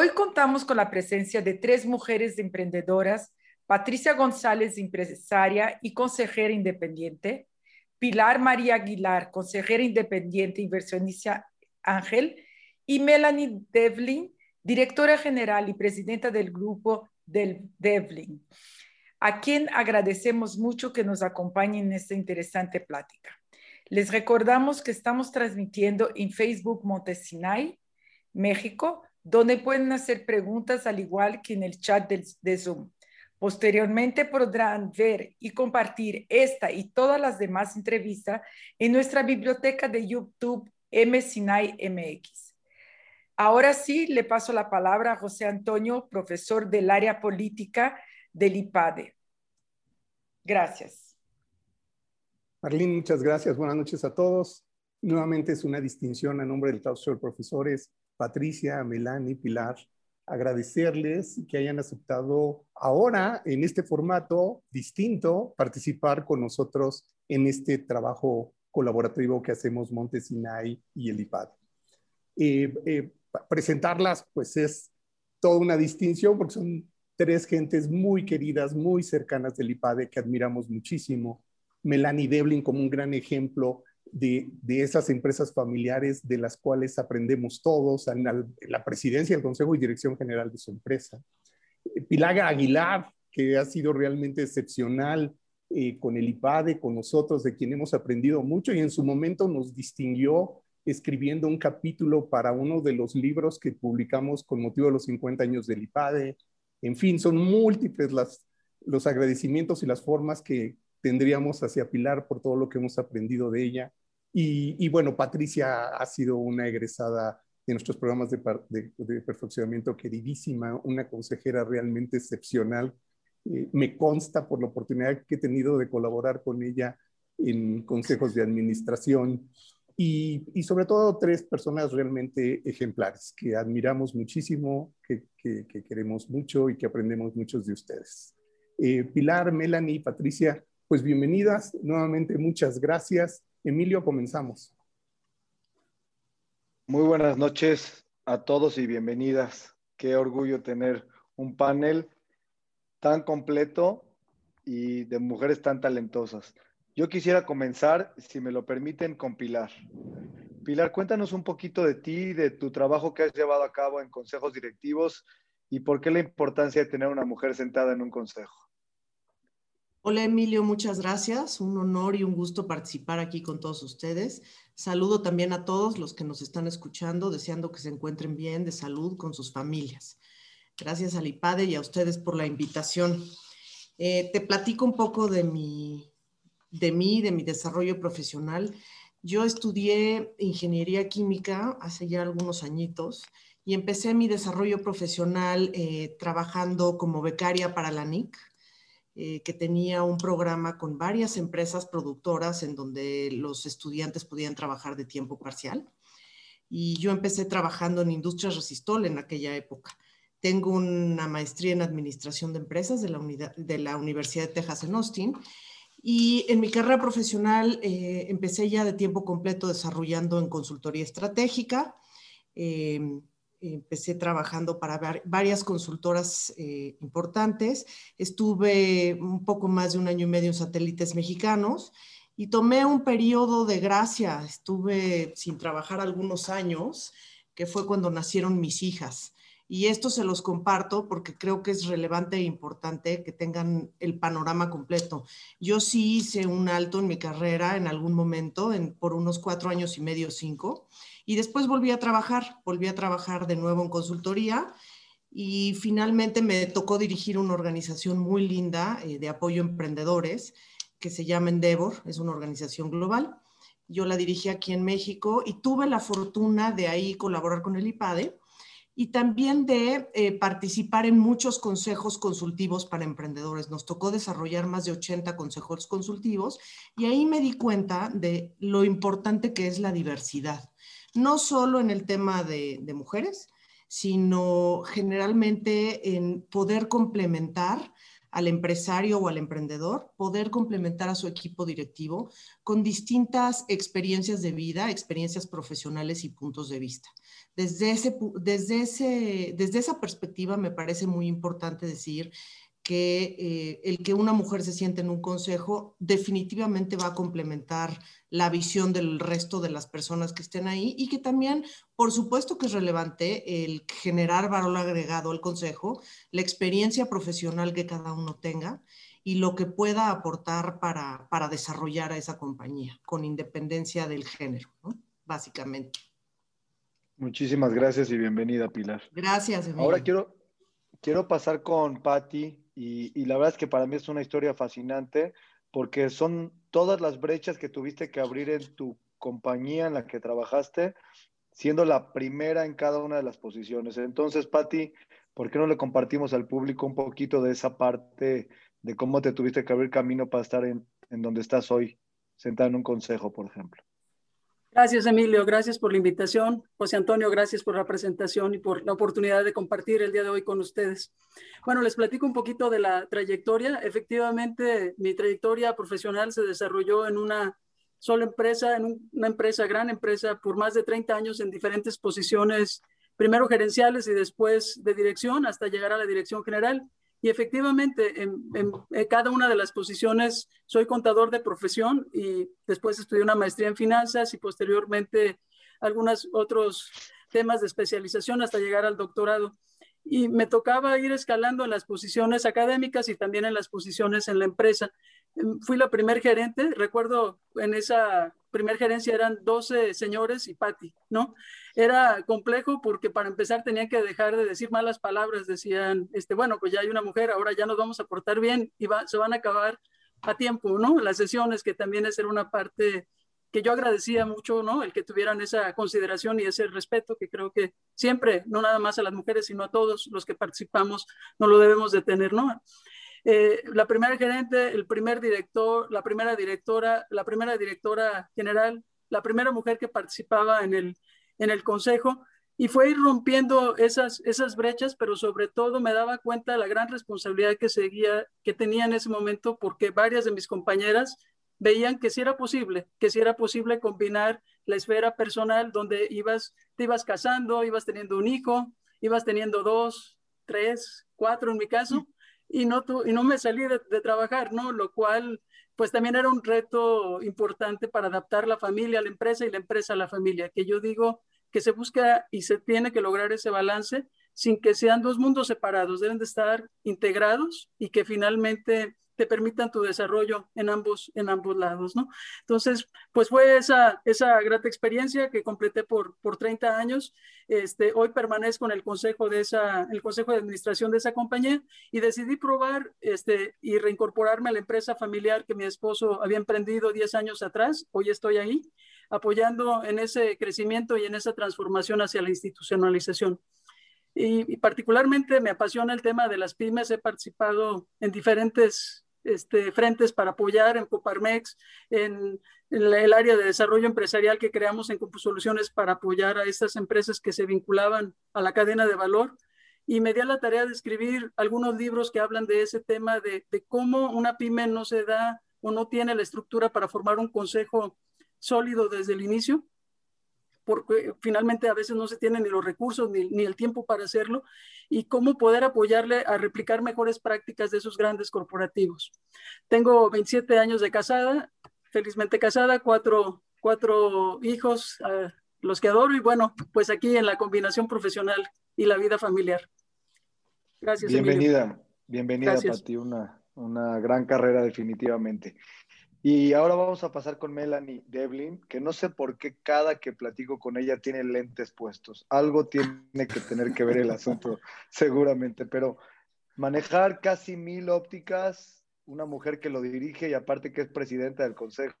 Hoy contamos con la presencia de tres mujeres emprendedoras, Patricia González, empresaria y consejera independiente, Pilar María Aguilar, consejera independiente, inversionista Ángel, y Melanie Devlin, directora general y presidenta del grupo del Devlin, a quien agradecemos mucho que nos acompañe en esta interesante plática. Les recordamos que estamos transmitiendo en Facebook Montesinay, México, donde pueden hacer preguntas al igual que en el chat de, Zoom. Posteriormente podrán ver y compartir esta y todas las demás entrevistas en nuestra biblioteca de YouTube M Sinai MX. Ahora sí, le paso la palabra a José Antonio, profesor del área política del IPADE. Gracias. Marlene, muchas gracias. Buenas noches a todos. Nuevamente es una distinción a nombre del claustro de profesores Patricia, Melanie, Pilar, agradecerles que hayan aceptado ahora en este formato distinto participar con nosotros en este trabajo colaborativo que hacemos Montesinay y el IPAD. Eh, eh, presentarlas pues es toda una distinción porque son tres gentes muy queridas, muy cercanas del IPADE que admiramos muchísimo. Melanie Devlin como un gran ejemplo de, esas empresas familiares de las cuales aprendemos todos, en la, presidencia, el consejo y dirección general de su empresa. Pilar Aguilar, que ha sido realmente excepcional eh, con el IPADE, con nosotros, de quien hemos aprendido mucho y en su momento nos distinguió escribiendo un capítulo para uno de los libros que publicamos con motivo de los 50 años del IPADE. En fin, son múltiples las, los agradecimientos y las formas que, tendríamos hacia Pilar por todo lo que hemos aprendido de ella. Y, bueno, Patricia ha sido una egresada de nuestros programas de, de, perfeccionamiento queridísima, una consejera realmente excepcional. Eh, me consta por la oportunidad que he tenido de colaborar con ella en consejos de administración y, sobre todo tres personas realmente ejemplares que admiramos muchísimo, que, que, queremos mucho y que aprendemos muchos de ustedes. Eh, Pilar, Melanie, Patricia, pues bienvenidas, nuevamente muchas gracias. Emilio, comenzamos. Muy buenas noches a todos y bienvenidas. Qué orgullo tener un panel tan completo y de mujeres tan talentosas. Yo quisiera comenzar, si me lo permiten, con Pilar. Pilar, cuéntanos un poquito de ti, de tu trabajo que has llevado a cabo en consejos directivos y por qué la importancia de tener una mujer sentada en un consejo. Hola Emilio, muchas gracias. Un honor y un gusto participar aquí con todos ustedes. Saludo también a todos los que nos están escuchando, deseando que se encuentren bien, de salud, con sus familias. Gracias al IPADE y a ustedes por la invitación. Eh, te platico un poco de mi, de mí, de mi desarrollo profesional. Yo estudié ingeniería química hace ya algunos añitos y empecé mi desarrollo profesional eh, trabajando como becaria para la NIC eh, que tenía un programa con varias empresas productoras en donde los estudiantes podían trabajar de tiempo parcial. Y yo empecé trabajando en Industrias Resistol en aquella época. Tengo una maestría en Administración de Empresas de la, de la Universidad de Texas en Austin. Y en mi carrera profesional eh, empecé ya de tiempo completo desarrollando en consultoría estratégica. Eh, empecé trabajando para varias consultoras eh, importantes. Estuve un poco más de un año y medio en satélites mexicanos y tomé un periodo de gracia. Estuve sin trabajar algunos años, que fue cuando nacieron mis hijas. Y esto se los comparto porque creo que es relevante e importante que tengan el panorama completo. Yo sí hice un alto en mi carrera en algún momento, en, por unos cuatro años y medio, cinco y después volví a trabajar, volví a trabajar de nuevo en consultoría y finalmente me tocó dirigir una organización muy linda eh, de apoyo a emprendedores que se llama Endeavor, es una organización global. Yo la dirigí aquí en México y tuve la fortuna de ahí colaborar con el IPADE y también de eh, participar en muchos consejos consultivos para emprendedores. Nos tocó desarrollar más de 80 consejos consultivos y ahí me di cuenta de lo importante que es la diversidad no solo en el tema de, mujeres, sino generalmente en poder complementar al empresario o al emprendedor poder complementar a su equipo directivo con distintas experiencias de vida, experiencias profesionales y puntos de vista. Desde, ese, desde, ese, desde esa perspectiva me parece muy importante decir que eh, el que una mujer se siente en un consejo definitivamente va a complementar la visión del resto de las personas que estén ahí y que también, por supuesto que es relevante el generar valor agregado al consejo, la experiencia profesional que cada uno tenga y lo que pueda aportar para, para desarrollar a esa compañía, con independencia del género, básicamente. Muchísimas gracias y bienvenida, Pilar. Gracias. Emilio. Ahora quiero, quiero pasar con Patti y, la verdad es que para mí es una historia fascinante porque son todas las brechas que tuviste que abrir en tu compañía en la que trabajaste, siendo la primera en cada una de las posiciones. Entonces, Patti, ¿por qué no le compartimos al público un poquito de esa parte de cómo te tuviste que abrir camino para estar en, donde estás hoy, sentada en un consejo, por ejemplo? Gracias, Emilio. Gracias por la invitación. José Antonio, gracias por la presentación y por la oportunidad de compartir el día de hoy con ustedes. Bueno, les platico un poquito de la trayectoria. Efectivamente, mi trayectoria profesional se desarrolló en una sola empresa, en una empresa, gran empresa, por más de 30 años en diferentes posiciones, primero gerenciales y después de dirección, hasta llegar a la dirección general. Y efectivamente, en, cada una de las posiciones soy contador de profesión y después estudié una maestría en finanzas y posteriormente algunos otros temas de especialización hasta llegar al doctorado. Y me tocaba ir escalando en las posiciones académicas y también en las posiciones en la empresa. Fui la primer gerente, recuerdo en esa primer gerencia eran 12 señores y Patti, ¿no? Era complejo porque para empezar tenían que dejar de decir malas palabras, decían, este, bueno, pues ya hay una mujer, ahora ya nos vamos a portar bien y va, se van a acabar a tiempo, ¿no? Las sesiones, que también es una parte que yo agradecía mucho, ¿no? El que tuvieran esa consideración y ese respeto que creo que siempre, no nada más a las mujeres, sino a todos los que participamos, no lo debemos de tener, ¿no? Eh, la primera gerente, el primer director, la primera directora, la primera directora general, la primera mujer que participaba en el, en el consejo y fue ir rompiendo esas, esas brechas, pero sobre todo me daba cuenta de la gran responsabilidad que seguía, que tenía en ese momento, porque varias de mis compañeras veían que sí era posible, que sí era posible combinar la esfera personal donde ibas, te ibas casando, ibas teniendo un hijo, ibas teniendo dos, tres, cuatro en mi caso, y no, y no me salí de, trabajar, ¿no? Lo cual, pues también era un reto importante para adaptar la familia a la empresa y la empresa a la familia, que yo digo que se busca y se tiene que lograr ese balance sin que sean dos mundos separados, deben de estar integrados y que finalmente te permitan tu desarrollo en ambos, en ambos lados, ¿no? Entonces, pues fue esa, esa grata experiencia que completé por, por 30 años. Este, hoy permanezco en el consejo de esa, el consejo de administración de esa compañía y decidí probar este, y reincorporarme a la empresa familiar que mi esposo había emprendido 10 años atrás. Hoy estoy ahí apoyando en ese crecimiento y en esa transformación hacia la institucionalización. Y, particularmente me apasiona el tema de las pymes. He participado en diferentes este, frentes para apoyar en Coparmex, en, el área de desarrollo empresarial que creamos en Soluciones para apoyar a estas empresas que se vinculaban a la cadena de valor. Y me di a la tarea de escribir algunos libros que hablan de ese tema, de cómo una pyme no se da o no tiene la estructura para formar un consejo sólido desde el inicio porque finalmente a veces no se tienen ni los recursos ni, ni, el tiempo para hacerlo, y cómo poder apoyarle a replicar mejores prácticas de esos grandes corporativos. Tengo 27 años de casada, felizmente casada, cuatro, cuatro hijos, uh, los que adoro, y bueno, pues aquí en la combinación profesional y la vida familiar. Gracias. Bienvenida, Emilio. bienvenida, Pati, una, una gran carrera definitivamente. Y ahora vamos a pasar con Melanie Devlin, que no sé por qué cada que platico con ella tiene lentes puestos. Algo tiene que tener que ver el asunto, seguramente, pero manejar casi mil ópticas, una mujer que lo dirige y aparte que es presidenta del consejo,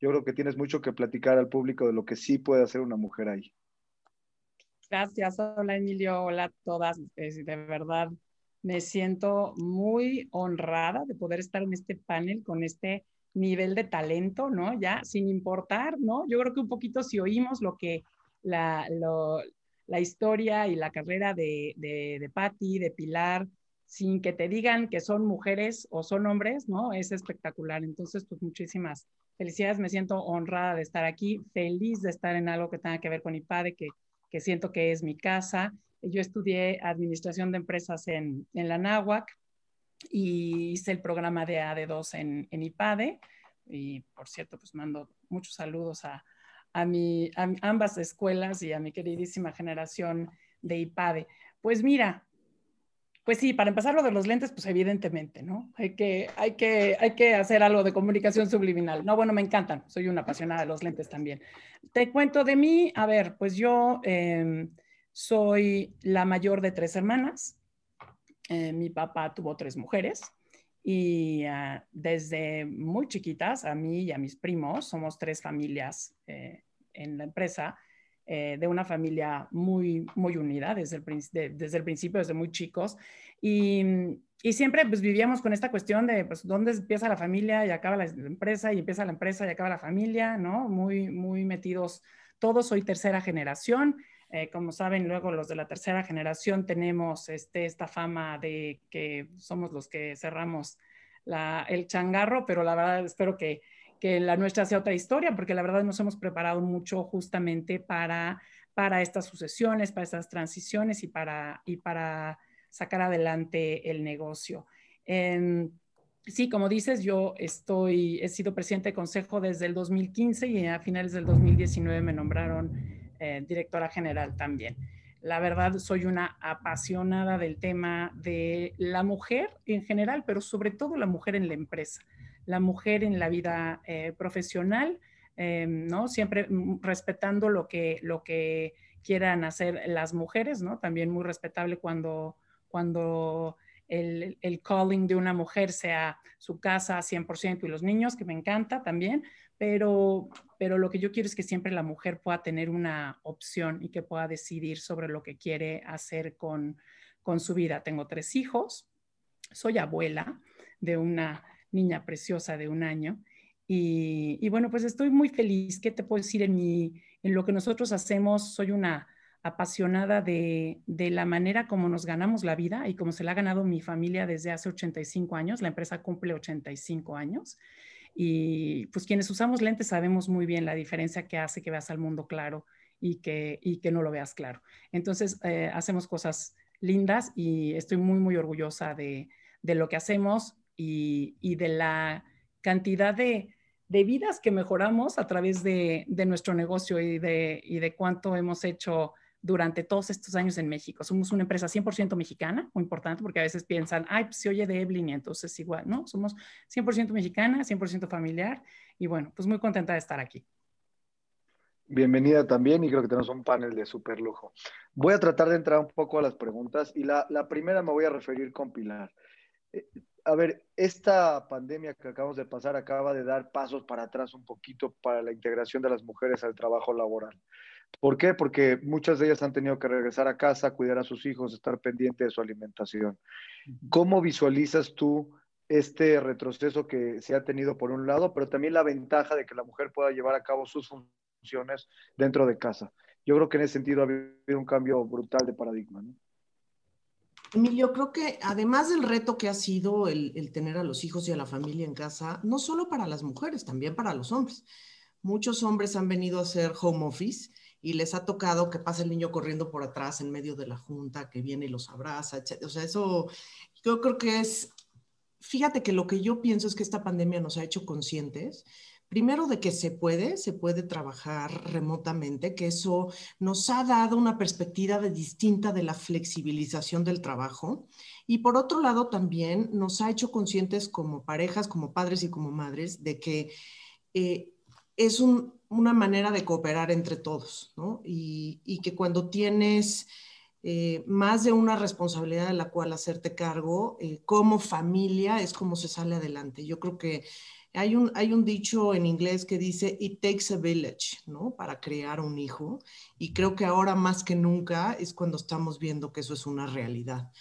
yo creo que tienes mucho que platicar al público de lo que sí puede hacer una mujer ahí. Gracias, hola Emilio, hola a todas, de verdad me siento muy honrada de poder estar en este panel con este nivel de talento, ¿no? Ya sin importar, ¿no? Yo creo que un poquito si oímos lo que la, la historia y la carrera de, de, de Patti, de Pilar, sin que te digan que son mujeres o son hombres, ¿no? Es espectacular. Entonces, pues muchísimas felicidades. Me siento honrada de estar aquí, feliz de estar en algo que tenga que ver con IPADE, que, que siento que es mi casa. Yo estudié administración de empresas en, en la NAWAC y hice el programa de AD2 en, en IPADE. Y por cierto, pues mando muchos saludos a, a, mi, a ambas escuelas y a mi queridísima generación de IPADE. Pues mira, pues sí, para empezar lo de los lentes, pues evidentemente, ¿no? Hay que, hay que, hay que hacer algo de comunicación subliminal. No, bueno, me encantan, soy una apasionada de los lentes también. Te cuento de mí, a ver, pues yo em, soy la mayor de tres hermanas. Eh, mi papá tuvo tres mujeres y ah, desde muy chiquitas, a mí y a mis primos, somos tres familias eh, en la empresa eh, de una familia muy, muy unida desde el, desde el principio, desde muy chicos. Y, y, siempre pues vivíamos con esta cuestión de pues dónde empieza la familia y acaba la, empresa y empieza la empresa y acaba la familia, ¿no? Muy, muy metidos todos. Soy tercera generación. Eh, como saben, luego los de la tercera generación tenemos este, esta fama de que somos los que cerramos la, el changarro, pero la verdad espero que que la nuestra sea otra historia, porque la verdad nos hemos preparado mucho justamente para, para estas sucesiones, para estas transiciones y para, y para sacar adelante el negocio. sí, como dices, yo estoy, he sido presidente de consejo desde el 2015 y a finales del 2019 me nombraron eh, directora general también. La verdad, soy una apasionada del tema de la mujer en general, pero sobre todo la mujer en la empresa la mujer en la vida eh, profesional, eh, ¿no? Siempre mm, respetando lo que, lo que quieran hacer las mujeres, ¿no? También muy respetable cuando, cuando el, el, calling de una mujer sea su casa 100% y los niños, que me encanta también, pero, pero lo que yo quiero es que siempre la mujer pueda tener una opción y que pueda decidir sobre lo que quiere hacer con, con su vida. Tengo tres hijos, soy abuela de una niña preciosa de un año. Y, bueno, pues estoy muy feliz. ¿Qué te puedo decir en, mi, en lo que nosotros hacemos? Soy una apasionada de, de, la manera como nos ganamos la vida y como se la ha ganado mi familia desde hace 85 años. La empresa cumple 85 años. Y pues quienes usamos lentes sabemos muy bien la diferencia que hace que veas al mundo claro y que, y que no lo veas claro. Entonces, eh, hacemos cosas lindas y estoy muy, muy orgullosa de, de lo que hacemos y, de la cantidad de, vidas que mejoramos a través de, nuestro negocio y de, y de cuánto hemos hecho durante todos estos años en México. Somos una empresa 100% mexicana, muy importante, porque a veces piensan, ay, pues se oye de Evelyn y entonces igual, ¿no? Somos 100% mexicana, 100% familiar y bueno, pues muy contenta de estar aquí. Bienvenida también y creo que tenemos un panel de súper lujo. Voy a tratar de entrar un poco a las preguntas y la, la primera me voy a referir con Pilar. Eh, a ver, esta pandemia que acabamos de pasar acaba de dar pasos para atrás un poquito para la integración de las mujeres al trabajo laboral. ¿Por qué? Porque muchas de ellas han tenido que regresar a casa, cuidar a sus hijos, estar pendiente de su alimentación. ¿Cómo visualizas tú este retroceso que se ha tenido por un lado, pero también la ventaja de que la mujer pueda llevar a cabo sus funciones dentro de casa? Yo creo que en ese sentido ha habido un cambio brutal de paradigma. ¿no? Emilio, creo que además del reto que ha sido el, tener a los hijos y a la familia en casa, no solo para las mujeres, también para los hombres. Muchos hombres han venido a hacer home office y les ha tocado que pase el niño corriendo por atrás en medio de la junta, que viene y los abraza, etc. O sea, eso yo creo que es, fíjate que lo que yo pienso es que esta pandemia nos ha hecho conscientes primero de que se puede, se puede trabajar remotamente, que eso nos ha dado una perspectiva distinta de la flexibilización del trabajo. Y por otro lado, también nos ha hecho conscientes como parejas, como padres y como madres, de que eh, es una manera de cooperar entre todos, ¿no? Y, que cuando tienes... Eh, más de una responsabilidad de la cual hacerte cargo, eh, como familia es como se sale adelante. Yo creo que hay un, hay un dicho en inglés que dice, it takes a village, ¿no? Para crear un hijo. Y creo que ahora más que nunca es cuando estamos viendo que eso es una realidad.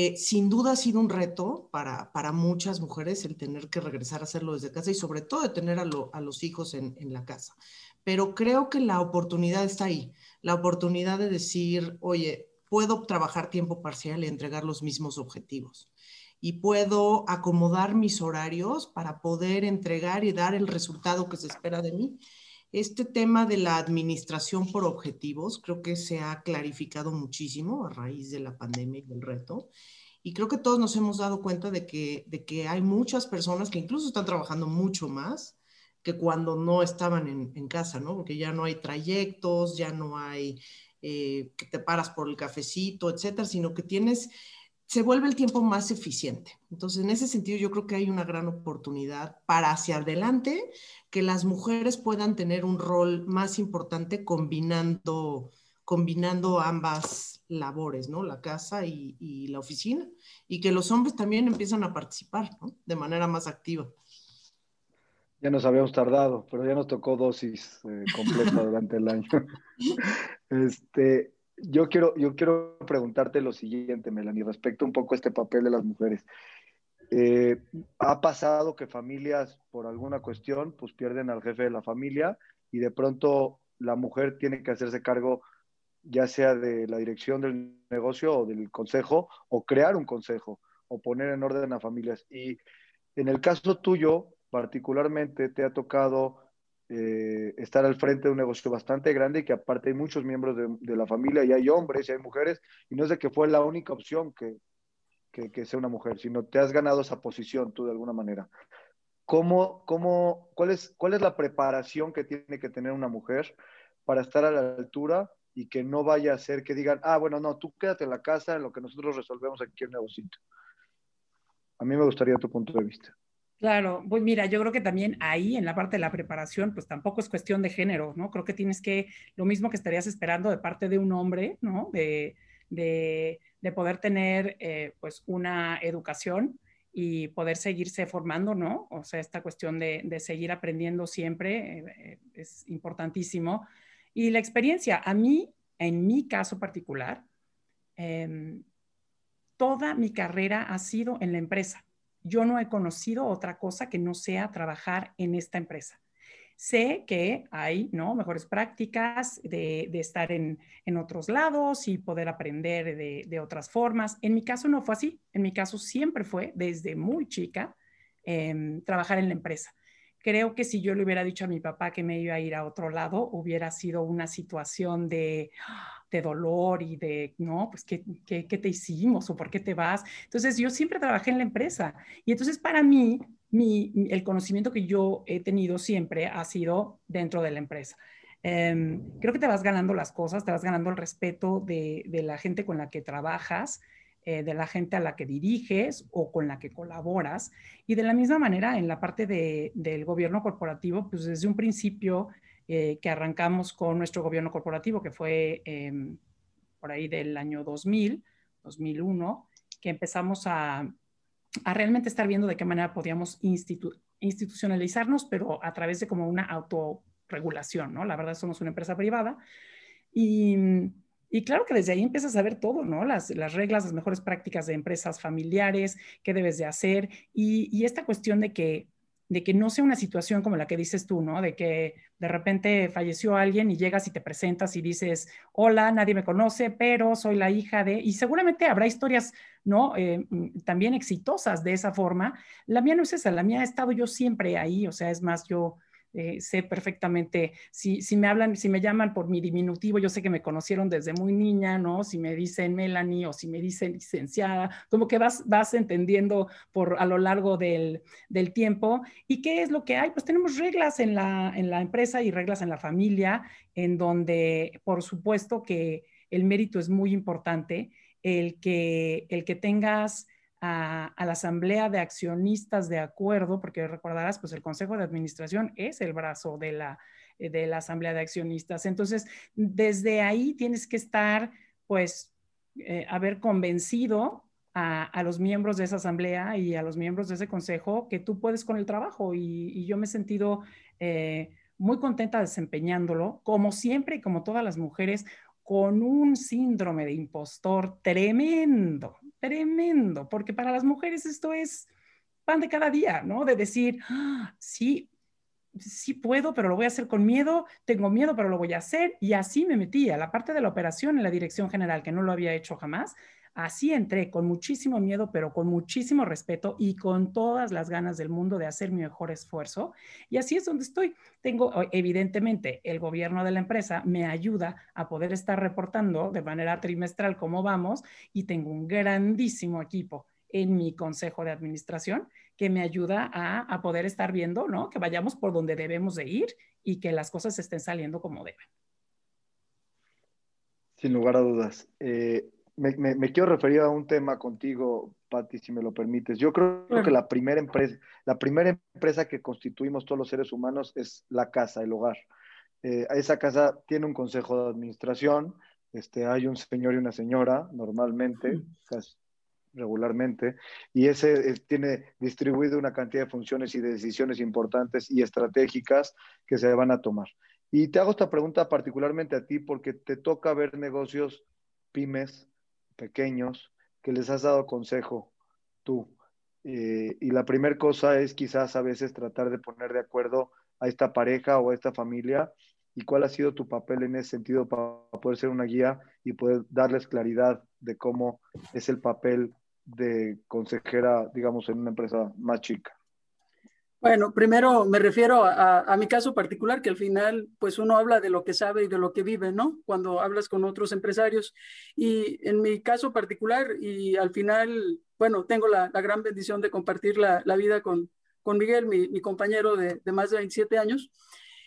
Eh, sin duda ha sido un reto para, para, muchas mujeres el tener que regresar a hacerlo desde casa y sobre todo de tener a, a los hijos en, en, la casa. Pero creo que la oportunidad está ahí, la oportunidad de decir, oye, puedo trabajar tiempo parcial y entregar los mismos objetivos. Y puedo acomodar mis horarios para poder entregar y dar el resultado que se espera de mí. Este tema de la administración por objetivos creo que se ha clarificado muchísimo a raíz de la pandemia y del reto. Y creo que todos nos hemos dado cuenta de que, de que hay muchas personas que incluso están trabajando mucho más que cuando no estaban en, casa, ¿no? Porque ya no hay trayectos, ya no hay eh, que te paras por el cafecito, etcétera, sino que tienes, se vuelve el tiempo más eficiente. Entonces, en ese sentido, yo creo que hay una gran oportunidad para hacia adelante que las mujeres puedan tener un rol más importante combinando, combinando ambas labores, ¿no? La casa y, la oficina, y que los hombres también empiezan a participar, ¿no? De manera más activa. Ya nos habíamos tardado, pero ya nos tocó dosis eh, completa durante el año. este, yo quiero, yo quiero preguntarte lo siguiente, Melanie, respecto un poco a este papel de las mujeres. Eh, ha pasado que familias, por alguna cuestión, pues pierden al jefe de la familia y de pronto la mujer tiene que hacerse cargo ya sea de la dirección del negocio o del consejo, o crear un consejo, o poner en orden a familias. Y en el caso tuyo, particularmente te ha tocado eh, estar al frente de un negocio bastante grande que aparte hay muchos miembros de, la familia y hay hombres y hay mujeres y no es de que fue la única opción que, que, sea una mujer, sino te has ganado esa posición tú de alguna manera. ¿Cómo, cómo, cuál, es, ¿Cuál es la preparación que tiene que tener una mujer para estar a la altura y que no vaya a ser que digan, ah, bueno, no, tú quédate en la casa en lo que nosotros resolvemos aquí el negocio? A mí me gustaría tu punto de vista. Claro, pues mira, yo creo que también ahí en la parte de la preparación, pues tampoco es cuestión de género, ¿no? Creo que tienes que, lo mismo que estarías esperando de parte de un hombre, ¿no? De, de, poder tener eh, pues una educación y poder seguirse formando, ¿no? O sea, esta cuestión de, de seguir aprendiendo siempre eh, es importantísimo. Y la experiencia, a mí, en mi caso particular, em, toda mi carrera ha sido en la empresa yo no he conocido otra cosa que no sea trabajar en esta empresa. Sé que hay ¿no? mejores prácticas de, estar en, otros lados y poder aprender de, otras formas. En mi caso no fue así. En mi caso siempre fue, desde muy chica, em, trabajar en la empresa. Creo que si yo le hubiera dicho a mi papá que me iba a ir a otro lado, hubiera sido una situación de de dolor y de, no, pues, ¿qué, ¿qué, te hicimos o por qué te vas? Entonces, yo siempre trabajé en la empresa y entonces para mí, mi, el conocimiento que yo he tenido siempre ha sido dentro de la empresa. Em, creo que te vas ganando las cosas, te vas ganando el respeto de, de la gente con la que trabajas, eh, de la gente a la que diriges o con la que colaboras. Y de la misma manera, en la parte de, del gobierno corporativo, pues desde un principio eh, que arrancamos con nuestro gobierno corporativo, que fue em, por ahí del año 2000, 2001, que empezamos a, a realmente estar viendo de qué manera podíamos institucionalizarnos, pero a través de como una autorregulación, ¿no? La verdad, somos una empresa privada. Y, y claro que desde ahí empiezas a ver todo, ¿no? Las, las, reglas, las mejores prácticas de empresas familiares, qué debes de hacer. Y, esta cuestión de que de que no sea una situación como la que dices tú, ¿no? De que de repente falleció alguien y llegas y te presentas y dices, hola, nadie me conoce, pero soy la hija de, y seguramente habrá historias, ¿no? Eh, mm, también exitosas de esa forma. La mía no es esa, la mía ha estado yo siempre ahí, o sea, es más, yo eh, sé perfectamente, si, si, me hablan, si me llaman por mi diminutivo, yo sé que me conocieron desde muy niña, ¿no? Si me dicen Melanie o si me dicen licenciada, como que vas, vas entendiendo por a lo largo del, del tiempo. ¿Y qué es lo que hay? Pues tenemos reglas en la, en la empresa y reglas en la familia, en donde, por supuesto, que el mérito es muy importante, el que, el que tengas a, la asamblea de accionistas de acuerdo, porque recordarás, pues el consejo de administración es el brazo de la, eh, de la asamblea de accionistas. Entonces, desde ahí tienes que estar, pues, eh, haber convencido a, los miembros de esa asamblea y a los miembros de ese consejo que tú puedes con el trabajo. Y, yo me he sentido eh, muy contenta desempeñándolo, como siempre y como todas las mujeres, con un síndrome de impostor tremendo, tremendo, porque para las mujeres esto es pan de cada día, ¿no? De decir, ah, sí, sí puedo, pero lo voy a hacer con miedo, tengo miedo, pero lo voy a hacer. Y así me metí a la parte de la operación en la dirección general, que no lo había hecho jamás. Así entré con muchísimo miedo, pero con muchísimo respeto y con todas las ganas del mundo de hacer mi mejor esfuerzo. Y así es donde estoy. Tengo, evidentemente, el gobierno de la empresa me ayuda a poder estar reportando de manera trimestral cómo vamos y tengo un grandísimo equipo en mi consejo de administración que me ayuda a, poder estar viendo, ¿no? Que vayamos por donde debemos de ir y que las cosas estén saliendo como deben. Sin lugar a dudas. Eh, me, quiero referir a un tema contigo, Patti, si me lo permites. Yo creo, que la primera, empresa, la primera empresa que constituimos todos los seres humanos es la casa, el hogar. Eh, esa casa tiene un consejo de administración, este, hay un señor y una señora normalmente, regularmente, y ese tiene distribuido una cantidad de funciones y de decisiones importantes y estratégicas que se van a tomar. Y te hago esta pregunta particularmente a ti porque te toca ver negocios pymes, pequeños, que les has dado consejo tú. Eh, y la primera cosa es quizás a veces tratar de poner de acuerdo a esta pareja o a esta familia y cuál ha sido tu papel en ese sentido para poder ser una guía y poder darles claridad de cómo es el papel de consejera, digamos, en una empresa más chica? Bueno, primero me refiero a, mi caso particular, que al final, pues uno habla de lo que sabe y de lo que vive, ¿no? Cuando hablas con otros empresarios. Y en mi caso particular, y al final, bueno, tengo la, gran bendición de compartir la, vida con, con Miguel, mi, compañero de, de, más de 27 años.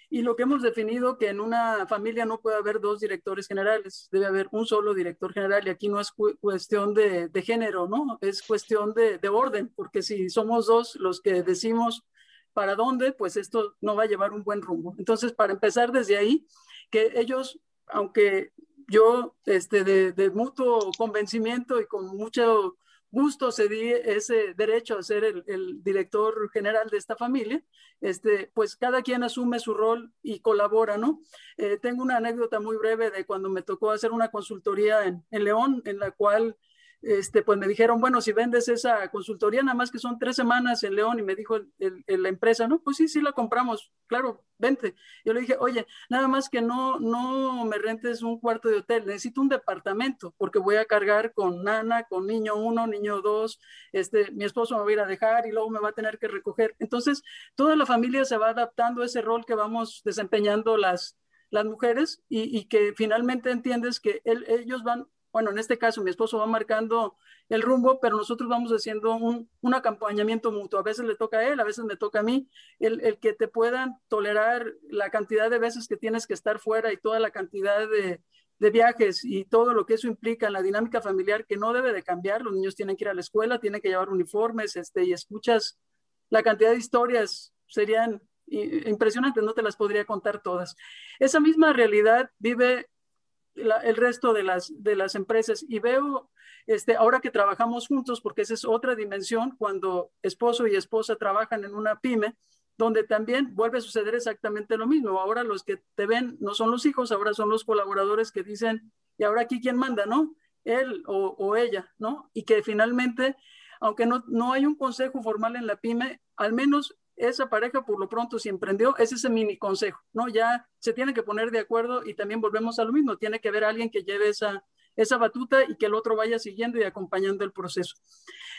Y lo que hemos definido que en una familia no puede haber dos directores generales, debe haber un solo director general y aquí no es cuestión de, de, género, ¿no? Es cuestión de, de, orden, porque si somos dos los que decimos para dónde, pues esto no va a llevar un buen rumbo. Entonces, para empezar desde ahí, que ellos, aunque yo este, de, mutuo convencimiento y con mucho gusto cedí ese derecho a ser el, director general de esta familia, este, pues cada quien asume su rol y colabora, ¿no? Eh, tengo una anécdota muy breve de cuando me tocó hacer una consultoría en León, en la cual este, pues me dijeron, bueno, si vendes esa consultoría, nada más que son tres semanas en León, y me dijo la empresa, no, pues sí, sí la compramos, claro, vente. Yo le dije, oye, nada más que no, no me rentes un cuarto de hotel, necesito un departamento, porque voy a cargar con nana, con niño uno, niño dos, este, mi esposo me va a ir a dejar y luego me va a tener que recoger. Entonces, toda la familia se va adaptando a ese rol que vamos desempeñando las, las mujeres y, que finalmente entiendes que ellos van bueno, en este caso mi esposo va marcando el rumbo, pero nosotros vamos haciendo un, acompañamiento mutuo. A veces le toca a él, a veces me toca a mí, el, que te puedan tolerar la cantidad de veces que tienes que estar fuera y toda la cantidad de, viajes y todo lo que eso implica en la dinámica familiar que no debe de cambiar. Los niños tienen que ir a la escuela, tienen que llevar uniformes, este, y escuchas la cantidad de historias serían impresionantes, no te las podría contar todas. Esa misma realidad vive el resto de las, de las empresas. Y veo, este, ahora que trabajamos juntos, porque esa es otra dimensión, cuando esposo y esposa trabajan en una pyme, donde también vuelve a suceder exactamente lo mismo. Ahora los que te ven no son los hijos, ahora son los colaboradores que dicen, y ahora aquí quién manda, ¿no? Él o, o ella, ¿no? Y que finalmente, aunque no, no hay un consejo formal en la pyme, al menos esa pareja por lo pronto si emprendió, ese es mini consejo, ¿no? Ya se tiene que poner de acuerdo y también volvemos a lo mismo, tiene que haber alguien que lleve esa, esa batuta y que el otro vaya siguiendo y acompañando el proceso.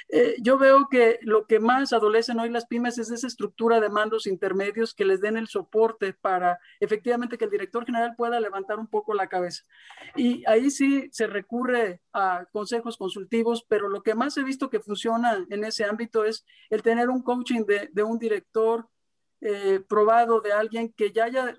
Eh, yo veo que lo que más adolecen hoy las pymes es esa estructura de mandos intermedios que les den el soporte para efectivamente que el director general pueda levantar un poco la cabeza. Y ahí sí se recurre a consejos consultivos, pero lo que más he visto que funciona en ese ámbito es el tener un coaching de, un director eh, probado, de alguien que ya haya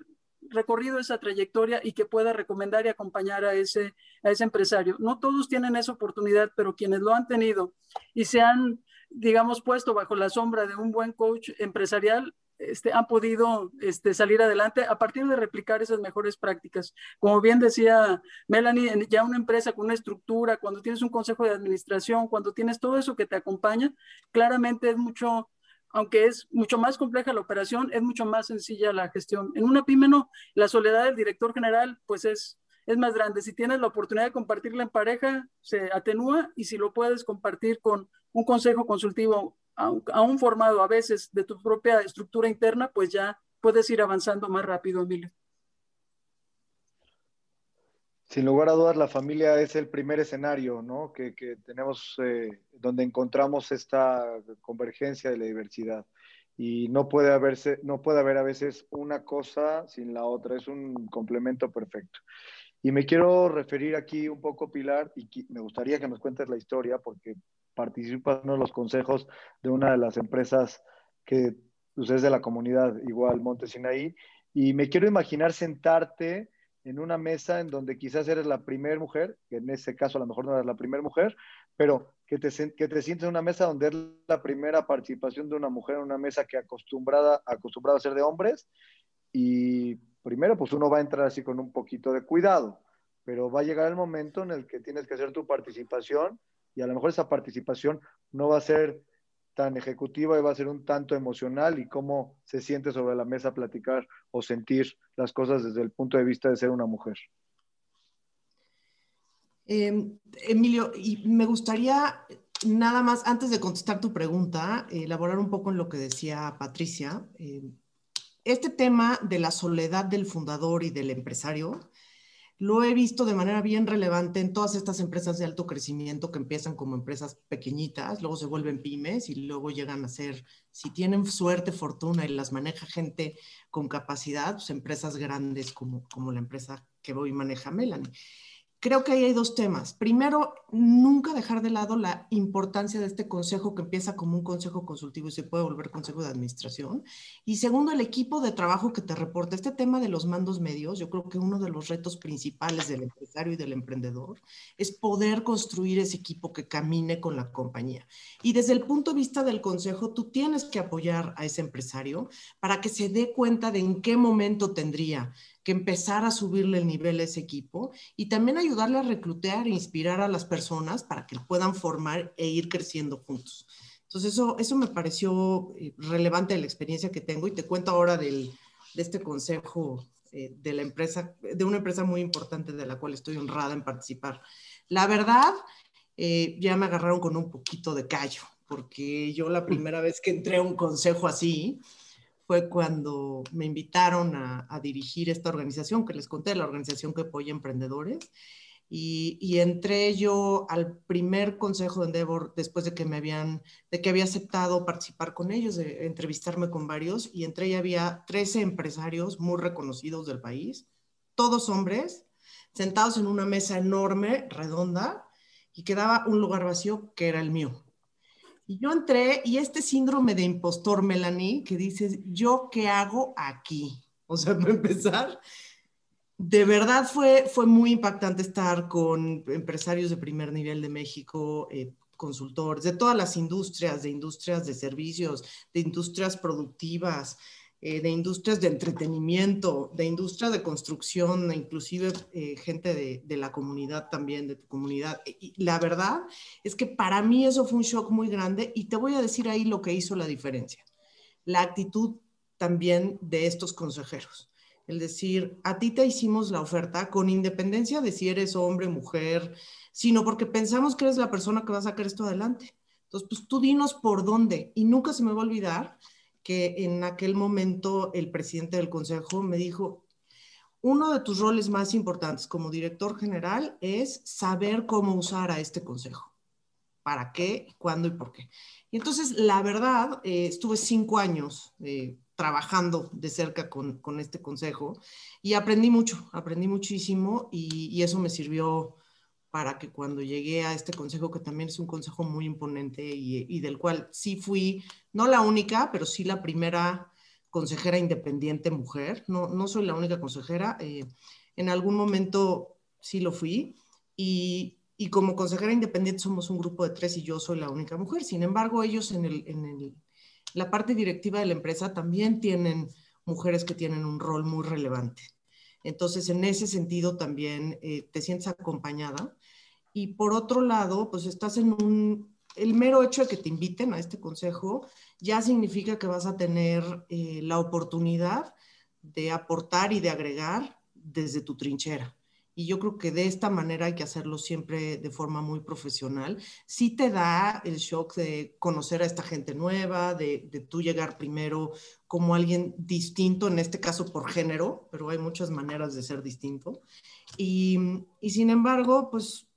recorrido esa trayectoria y que pueda recomendar y acompañar a ese, a ese empresario. No todos tienen esa oportunidad, pero quienes lo han tenido y se han, digamos, puesto bajo la sombra de un buen coach empresarial, este, han podido este, salir adelante a partir de replicar esas mejores prácticas. Como bien decía Melanie, ya una empresa con una estructura, cuando tienes un consejo de administración, cuando tienes todo eso que te acompaña, claramente es mucho aunque es mucho más compleja la operación, es mucho más sencilla la gestión. En una pyme no, la soledad del director general pues es, es más grande. Si tienes la oportunidad de compartirla en pareja, se atenúa y si lo puedes compartir con un consejo consultivo aún formado a veces de tu propia estructura interna, pues ya puedes ir avanzando más rápido, Emilio. Sin lugar a dudas, la familia es el primer escenario, ¿no? Que, que tenemos, eh, donde encontramos esta convergencia de la diversidad. Y no puede, haberse, no puede haber a veces una cosa sin la otra, es un complemento perfecto. Y me quiero referir aquí un poco, Pilar, y me gustaría que nos cuentes la historia, porque participas en los consejos de una de las empresas que pues, es de la comunidad, igual Montesinaí, y me quiero imaginar sentarte en una mesa en donde quizás eres la primera mujer, que en ese caso a lo mejor no eres la primera mujer, pero que te, que te sientes en una mesa donde es la primera participación de una mujer en una mesa que acostumbrada, acostumbrada a ser de hombres, y primero pues uno va a entrar así con un poquito de cuidado, pero va a llegar el momento en el que tienes que hacer tu participación y a lo mejor esa participación no va a ser tan ejecutiva y va a ser un tanto emocional y cómo se siente sobre la mesa platicar o sentir las cosas desde el punto de vista de ser una mujer. Em, Emilio, y me gustaría nada más, antes de contestar tu pregunta, elaborar un poco en lo que decía Patricia. Em, este tema de la soledad del fundador y del empresario lo he visto de manera bien relevante en todas estas empresas de alto crecimiento que empiezan como empresas pequeñitas, luego se vuelven pymes y luego llegan a ser, si tienen suerte, fortuna y las maneja gente con capacidad, pues empresas grandes como, como la empresa que hoy maneja Melanie creo que ahí hay dos temas. Primero, nunca dejar de lado la importancia de este consejo que empieza como un consejo consultivo y se puede volver consejo de administración. Y segundo, el equipo de trabajo que te reporta. Este tema de los mandos medios, yo creo que uno de los retos principales del empresario y del emprendedor es poder construir ese equipo que camine con la compañía. Y desde el punto de vista del consejo, tú tienes que apoyar a ese empresario para que se dé cuenta de en qué momento tendría que empezar a subirle el nivel a ese equipo y también ayudarle a reclutar e inspirar a las personas para que puedan formar e ir creciendo juntos. Entonces, eso, eso me pareció eh, relevante de la experiencia que tengo y te cuento ahora del, de este consejo eh, de la empresa, de una empresa muy importante de la cual estoy honrada en participar. La verdad, eh, ya me agarraron con un poquito de callo, porque yo la primera vez que entré a un consejo así, fue cuando me invitaron a, dirigir esta organización que les conté, la organización que apoya emprendedores. Y, entré yo al primer consejo de Endeavor después de que me habían, de que había aceptado participar con ellos, de entrevistarme con varios, y entré y había 13 empresarios muy reconocidos del país, todos hombres, sentados en una mesa enorme, redonda, y quedaba un lugar vacío que era el mío. Y yo entré y este síndrome de impostor, Melanie, que dices, ¿yo qué hago aquí? O sea, para empezar, de verdad fue, fue muy impactante estar con empresarios de primer nivel de México, eh, consultores, de todas las industrias, de industrias de servicios, de industrias productivas, eh, de industrias de entretenimiento, de industria de construcción, inclusive eh, gente de, de, la comunidad también, de tu comunidad. Y la verdad es que para mí eso fue un shock muy grande y te voy a decir ahí lo que hizo la diferencia. La actitud también de estos consejeros. El decir, a ti te hicimos la oferta con independencia de si eres hombre, mujer, sino porque pensamos que eres la persona que va a sacar esto adelante. Entonces, pues tú dinos por dónde. Y nunca se me va a olvidar que en aquel momento el presidente del consejo me dijo, uno de tus roles más importantes como director general es saber cómo usar a este consejo. ¿Para qué, cuándo y por qué? Y entonces, la verdad, eh, estuve cinco años eh, trabajando de cerca con, con, este consejo y aprendí mucho, aprendí muchísimo y, y eso me sirvió para que cuando llegué a este consejo, que también es un consejo muy imponente y, del cual sí fui, no la única, pero sí la primera consejera independiente mujer. No, no soy la única consejera, eh, en algún momento sí lo fui. Y, y, como consejera independiente somos un grupo de tres y yo soy la única mujer. Sin embargo, ellos en, el, en el, la parte directiva de la empresa también tienen mujeres que tienen un rol muy relevante. Entonces, en ese sentido también eh, te sientes acompañada y por otro lado, pues estás en un, el mero hecho de que te inviten a este consejo ya significa que vas a tener eh, la oportunidad de aportar y de agregar desde tu trinchera. y yo creo que de esta manera hay que hacerlo siempre de forma muy profesional. Sí te da el shock de conocer a esta gente nueva, de, de tú llegar primero como alguien distinto, en este caso por género, pero hay muchas maneras de ser distinto. Y, y sin embargo, pues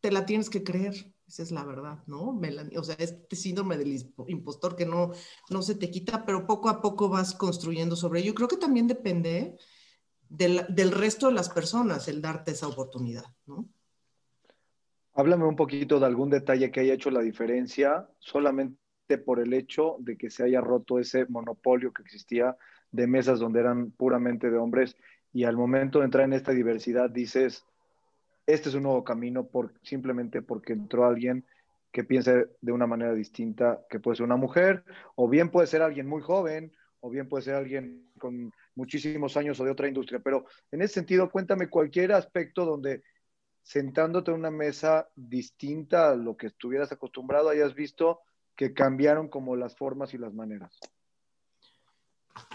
te la tienes que creer. Esa es la verdad, ¿no? Melanie? O sea, este síndrome del impostor que no, no se te quita, pero poco a poco vas construyendo sobre ello. Creo que también depende del, del resto de las personas el darte esa oportunidad, ¿no? Háblame un poquito de algún detalle que haya hecho la diferencia solamente por el hecho de que se haya roto ese monopolio que existía de mesas donde eran puramente de hombres y al momento de entrar en esta diversidad dices, este es un nuevo camino simplemente porque entró alguien que piense de una manera distinta, que puede ser una mujer, o bien puede ser alguien muy joven, o bien puede ser alguien con muchísimos años o de otra industria. Pero en ese sentido, cuéntame cualquier aspecto donde sentándote en una mesa distinta a lo que estuvieras acostumbrado, hayas visto que cambiaron como las formas y las maneras.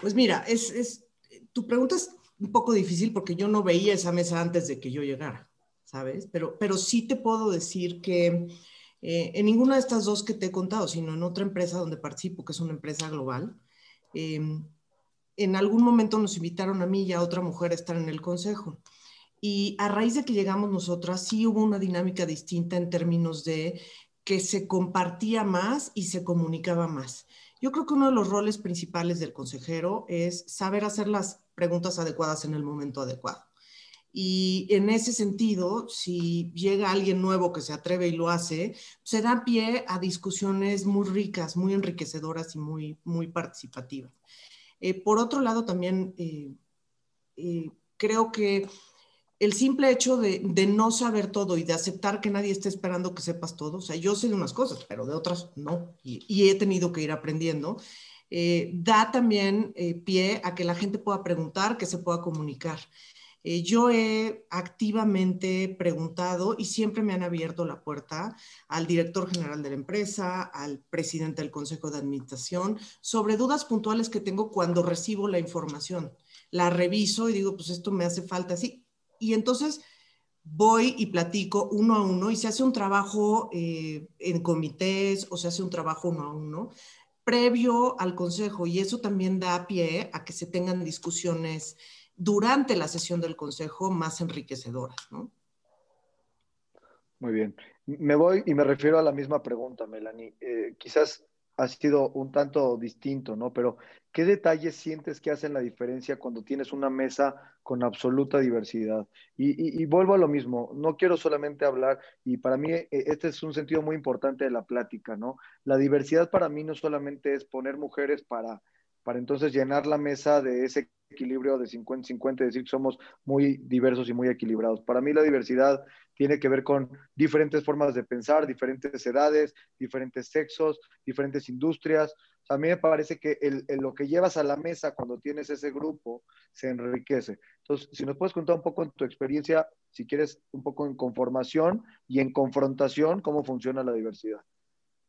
Pues mira, es, es, tu pregunta es un poco difícil porque yo no veía esa mesa antes de que yo llegara. ¿Sabes? Pero, pero sí te puedo decir que eh, en ninguna de estas dos que te he contado, sino en otra empresa donde participo, que es una empresa global, em, en algún momento nos invitaron a mí y a otra mujer a estar en el consejo. Y a raíz de que llegamos nosotras, sí hubo una dinámica distinta en términos de que se compartía más y se comunicaba más. Yo creo que uno de los roles principales del consejero es saber hacer las preguntas adecuadas en el momento adecuado. Y en ese sentido, si llega alguien nuevo que se atreve y lo hace, se da pie a discusiones muy ricas, muy enriquecedoras y muy, muy participativas. Eh, por otro lado, también eh, eh, creo que el simple hecho de, no saber todo y de aceptar que nadie esté esperando que sepas todo, o sea, yo sé de unas cosas, pero de otras no, y he tenido que ir aprendiendo, da también pie a que la gente pueda preguntar, que se pueda comunicar. Eh, yo he activamente preguntado y siempre me han abierto la puerta al director general de la empresa, al presidente del consejo de administración, sobre dudas puntuales que tengo cuando recibo la información. La reviso y digo, pues esto me hace falta así. Y entonces voy y platico uno a uno y se hace un trabajo eh, en comités o se hace un trabajo uno a uno previo al consejo y eso también da pie a que se tengan discusiones durante la sesión del Consejo más enriquecedoras. ¿no? Muy bien. Me voy y me refiero a la misma pregunta, Melanie. Eh, quizás ha sido un tanto distinto, ¿no? Pero, ¿qué detalles sientes que hacen la diferencia cuando tienes una mesa con absoluta diversidad? Y, vuelvo a lo mismo, no quiero solamente hablar, y para mí eh, este es un sentido muy importante de la plática, ¿no? La diversidad para mí no solamente es poner mujeres para, para entonces llenar la mesa de ese equilibrio de 50-50, decir que somos muy diversos y muy equilibrados. Para mí la diversidad tiene que ver con diferentes formas de pensar, diferentes edades, diferentes sexos, diferentes industrias. a mí me parece que el, lo que llevas a la mesa cuando tienes ese grupo se enriquece. Entonces, si nos puedes contar un poco en tu experiencia, si quieres, un poco en conformación y en confrontación, cómo funciona la diversidad.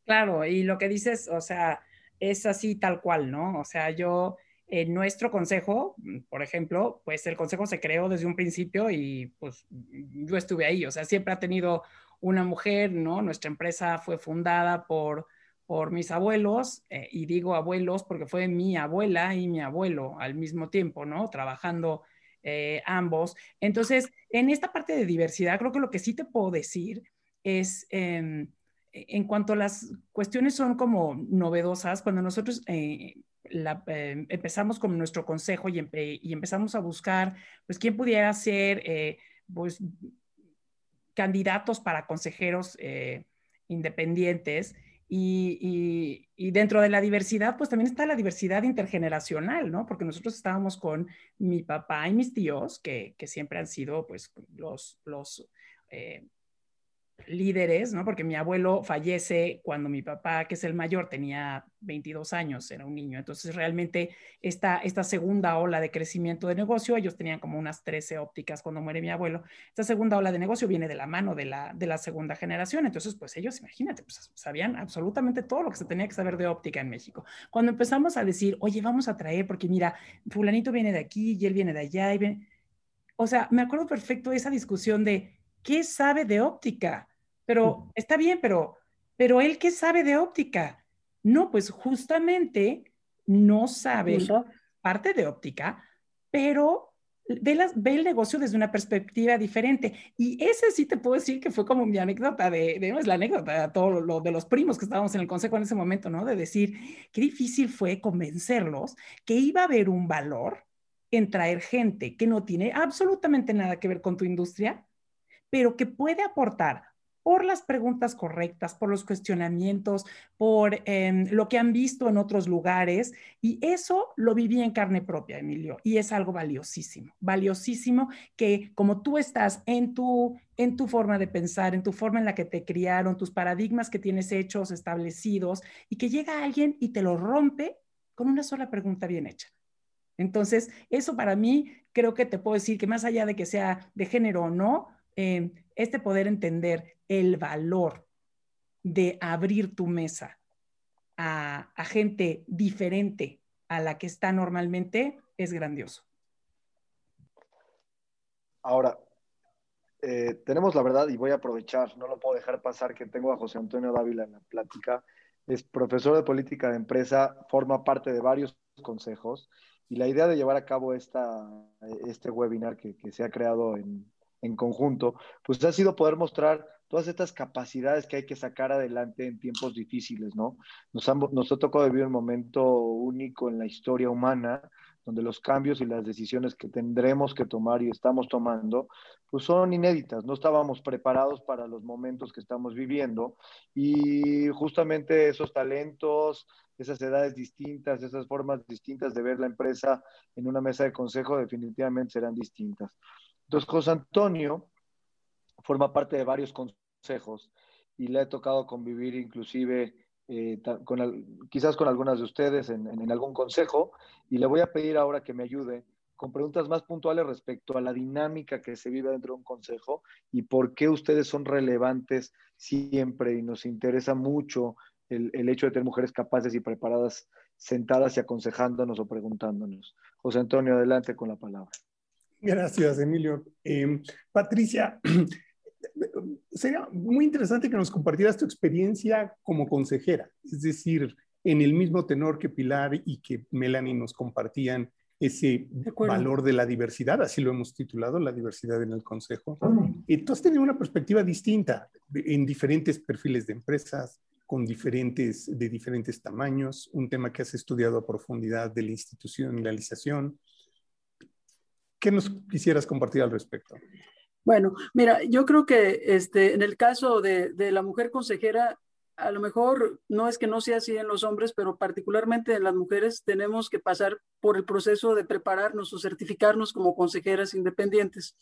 Claro, y lo que dices, o sea, es así tal cual, ¿no? O sea, yo en nuestro consejo, mm, por ejemplo, pues el consejo se creó desde un principio y pues yo estuve ahí, o sea, siempre ha tenido una mujer, ¿no? Nuestra empresa fue fundada por, por mis abuelos, eh, y digo abuelos porque fue mi abuela y mi abuelo al mismo tiempo, ¿no? Trabajando eh, ambos. Entonces, en esta parte de diversidad, creo que lo que sí te puedo decir es... Em, en cuanto a las cuestiones son como novedosas, cuando nosotros eh, eh, empezamos con nuestro consejo y, empezamos a buscar, pues, quién pudiera ser, eh, pues, candidatos para consejeros eh, independientes. Y, dentro de la diversidad, pues también está la diversidad intergeneracional, ¿no? Porque nosotros estábamos con mi papá y mis tíos, que, que siempre han sido, pues, los, los líderes, ¿no? Porque mi abuelo fallece cuando mi papá, que es el mayor, tenía 22 años, era un niño. Entonces, realmente esta, esta segunda ola de crecimiento de negocio, ellos tenían como unas 13 ópticas cuando muere mi abuelo. Esta segunda ola de negocio viene de la mano de la, de la segunda generación. Entonces, pues ellos, imagínate, pues, sabían absolutamente todo lo que se tenía que saber de óptica en México. Cuando empezamos a decir, oye, vamos a traer, porque mira, fulanito viene de aquí y él viene de allá y viene o sea, me acuerdo perfecto esa discusión de qué sabe de óptica, pero está bien, pero, pero él qué sabe de óptica. No, pues justamente no sabe parte de óptica, pero ve, ve, el negocio desde una perspectiva diferente. Y ese sí te puedo decir que fue como mi anécdota de, de es la anécdota de todo lo de los primos que estábamos en el consejo en ese momento, ¿no? De decir qué difícil fue convencerlos que iba a haber un valor en traer gente que no tiene absolutamente nada que ver con tu industria, pero que puede aportar por las preguntas correctas, por los cuestionamientos, por em, lo que han visto en otros lugares. Y eso lo viví en carne propia, Emilio, y es algo valiosísimo, valiosísimo que como tú estás en tu, en tu forma de pensar, en tu forma en la que te criaron, tus paradigmas que tienes hechos, establecidos, y que llega alguien y te lo rompe con una sola pregunta bien hecha. Entonces, eso para mí creo que te puedo decir que más allá de que sea de género o no, em, este poder entender el valor de abrir tu mesa a, gente diferente a la que está normalmente es grandioso. Ahora, eh, tenemos la verdad y voy a aprovechar, no lo puedo dejar pasar que tengo a José Antonio Dávila en la plática. Es profesor de política de empresa, forma parte de varios consejos y la idea de llevar a cabo esta, este webinar que se ha creado en, en conjunto, pues ha sido poder mostrar todas estas capacidades que hay que sacar adelante en tiempos difíciles, ¿no? Nos, nos ha tocado vivir un momento único en la historia humana, donde los cambios y las decisiones que tendremos que tomar y estamos tomando, pues son inéditas. No estábamos preparados para los momentos que estamos viviendo y justamente esos talentos, esas edades distintas, esas formas distintas de ver la empresa en una mesa de consejo definitivamente serán distintas. Entonces, José Antonio forma parte de varios consejos y le ha tocado convivir inclusive eh, con, quizás con algunas de ustedes en, algún consejo y le voy a pedir ahora que me ayude con preguntas más puntuales respecto a la dinámica que se vive dentro de un consejo y por qué ustedes son relevantes siempre y nos interesa mucho el, el hecho de tener mujeres capaces y preparadas sentadas y aconsejándonos o preguntándonos. José Antonio, adelante con la palabra. Gracias, Emilio. Em, Patricia, sería muy interesante que nos compartieras tu experiencia como consejera, es decir, en el mismo tenor que Pilar y que Melanie nos compartían ese valor de la diversidad, así lo hemos titulado, la diversidad en el Consejo. Y tú has tenido una perspectiva distinta en diferentes perfiles de empresas, con diferentes, de diferentes tamaños, un tema que has estudiado a profundidad de la institucionalización, ¿Qué nos quisieras compartir al respecto? Bueno, mira, yo creo que este, en el caso de, de, la mujer consejera, a lo mejor no es que no sea así en los hombres, pero particularmente en las mujeres tenemos que pasar por el proceso de prepararnos o certificarnos como consejeras independientes.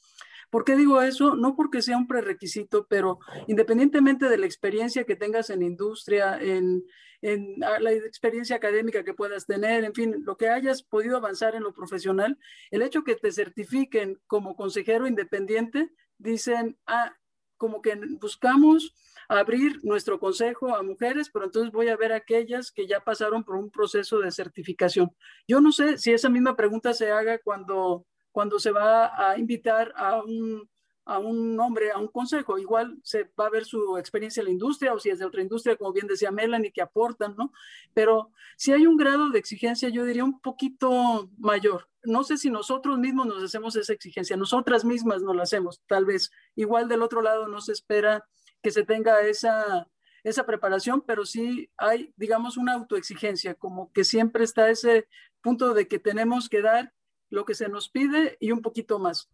¿Por qué digo eso? No porque sea un prerequisito, pero independientemente de la experiencia que tengas en industria, en, la experiencia académica que puedas tener, en fin, lo que hayas podido avanzar en lo profesional, el hecho que te certifiquen como consejero independiente, dicen, ah, como que buscamos abrir nuestro consejo a mujeres, pero entonces voy a ver aquellas que ya pasaron por un proceso de certificación. Yo no sé si esa misma pregunta se haga cuando, cuando se va a invitar a un a un hombre, a un consejo. Igual se va a ver su experiencia en la industria o si es de otra industria, como bien decía Melanie, que aportan, ¿no? Pero si hay un grado de exigencia, yo diría un poquito mayor. No sé si nosotros mismos nos hacemos esa exigencia, nosotras mismas nos la hacemos, tal vez. Igual del otro lado no se espera que se tenga esa, esa preparación, pero sí hay, digamos, una autoexigencia, como que siempre está ese punto de que tenemos que dar lo que se nos pide y un poquito más.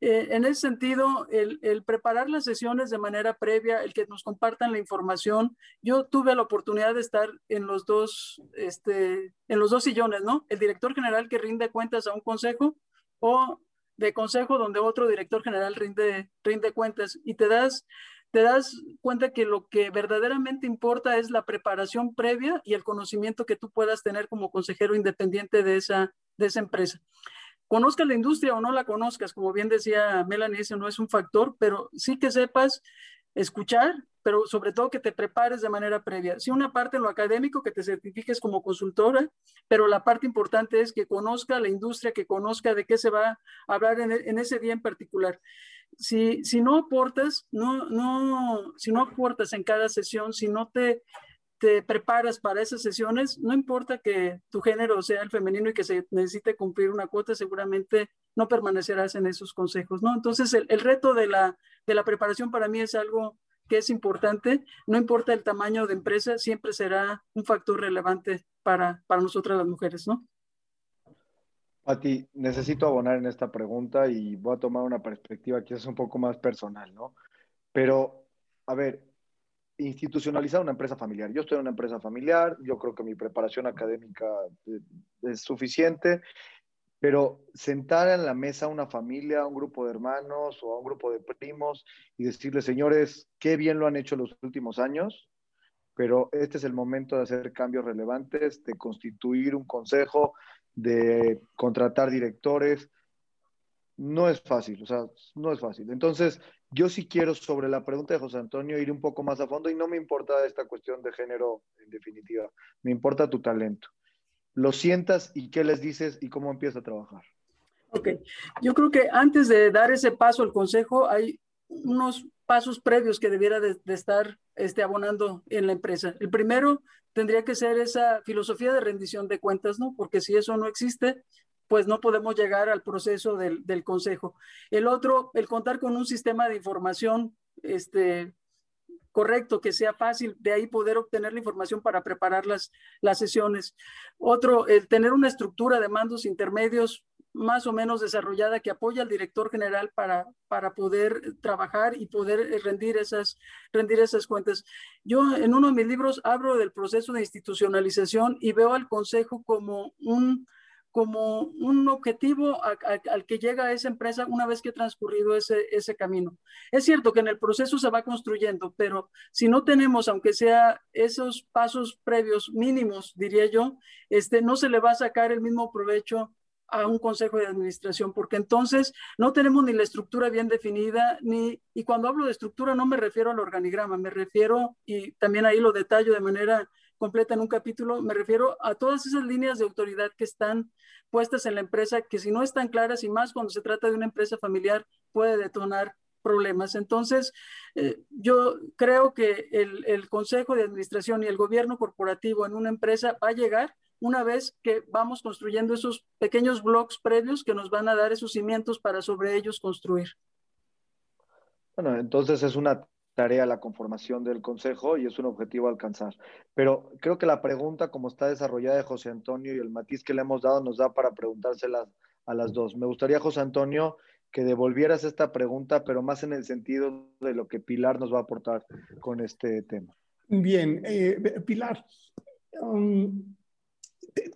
Eh, en ese sentido, el, preparar las sesiones de manera previa, el que nos compartan la información, yo tuve la oportunidad de estar en los dos, este, en los dos sillones, ¿no? El director general que rinde cuentas a un consejo o de consejo donde otro director general rinde, rinde cuentas y te das, te das cuenta que lo que verdaderamente importa es la preparación previa y el conocimiento que tú puedas tener como consejero independiente de esa, de esa empresa. Conozcas la industria o no la conozcas, como bien decía Melanie, ese no es un factor, pero sí que sepas escuchar, pero sobre todo que te prepares de manera previa. Sí, una parte en lo académico, que te certifiques como consultora, pero la parte importante es que conozca la industria, que conozca de qué se va a hablar en, en ese día en particular. Si, si no aportas, no, no, si no aportas en cada sesión, si no te te preparas para esas sesiones, no importa que tu género sea el femenino y que se necesite cumplir una cuota, seguramente no permanecerás en esos consejos, ¿no? Entonces, el, reto de la, de la preparación para mí es algo que es importante, no importa el tamaño de empresa, siempre será un factor relevante para, para nosotras las mujeres, ¿no? Pati, necesito abonar en esta pregunta y voy a tomar una perspectiva que es un poco más personal, ¿no? Pero, a ver, institucionalizar una empresa familiar. Yo estoy en una empresa familiar, yo creo que mi preparación académica es suficiente, pero sentar en la mesa a una familia, a un grupo de hermanos o a un grupo de primos y decirles, señores, qué bien lo han hecho los últimos años, pero este es el momento de hacer cambios relevantes, de constituir un consejo, de contratar directores. No es fácil, o sea, no es fácil. Entonces, yo sí quiero sobre la pregunta de José Antonio ir un poco más a fondo y no me importa esta cuestión de género en definitiva, me importa tu talento. Lo sientas y qué les dices y cómo empieza a trabajar. Ok, yo creo que antes de dar ese paso al consejo hay unos pasos previos que debiera de, estar este, abonando en la empresa. El primero tendría que ser esa filosofía de rendición de cuentas, ¿no? Porque si eso no existe, pues no podemos llegar al proceso del, consejo. El otro, el contar con un sistema de información este, correcto, que sea fácil, de ahí poder obtener la información para preparar las, las sesiones. Otro, el tener una estructura de mandos intermedios más o menos desarrollada que apoya al director general para, para poder trabajar y poder rendir esas, rendir esas cuentas. Yo en uno de mis libros hablo del proceso de institucionalización y veo al consejo como un, como un objetivo al que llega esa empresa una vez que ha transcurrido ese, ese camino. Es cierto que en el proceso se va construyendo, pero si no tenemos, aunque sea esos pasos previos mínimos, diría yo, este, no se le va a sacar el mismo provecho a un consejo de administración, porque entonces no tenemos ni la estructura bien definida, ni, y cuando hablo de estructura no me refiero al organigrama, me refiero, y también ahí lo detallo de manera completa en un capítulo, me refiero a todas esas líneas de autoridad que están puestas en la empresa, que si no están claras y más cuando se trata de una empresa familiar, puede detonar problemas. Entonces, eh, yo creo que el, Consejo de Administración y el gobierno corporativo en una empresa va a llegar una vez que vamos construyendo esos pequeños bloques previos que nos van a dar esos cimientos para sobre ellos construir. Bueno, entonces es una tarea la conformación del Consejo y es un objetivo alcanzar. Pero creo que la pregunta, como está desarrollada de José Antonio y el matiz que le hemos dado, nos da para preguntárselas a las dos. Me gustaría, José Antonio, que devolvieras esta pregunta, pero más en el sentido de lo que Pilar nos va a aportar con este tema. Bien, eh, Pilar, um,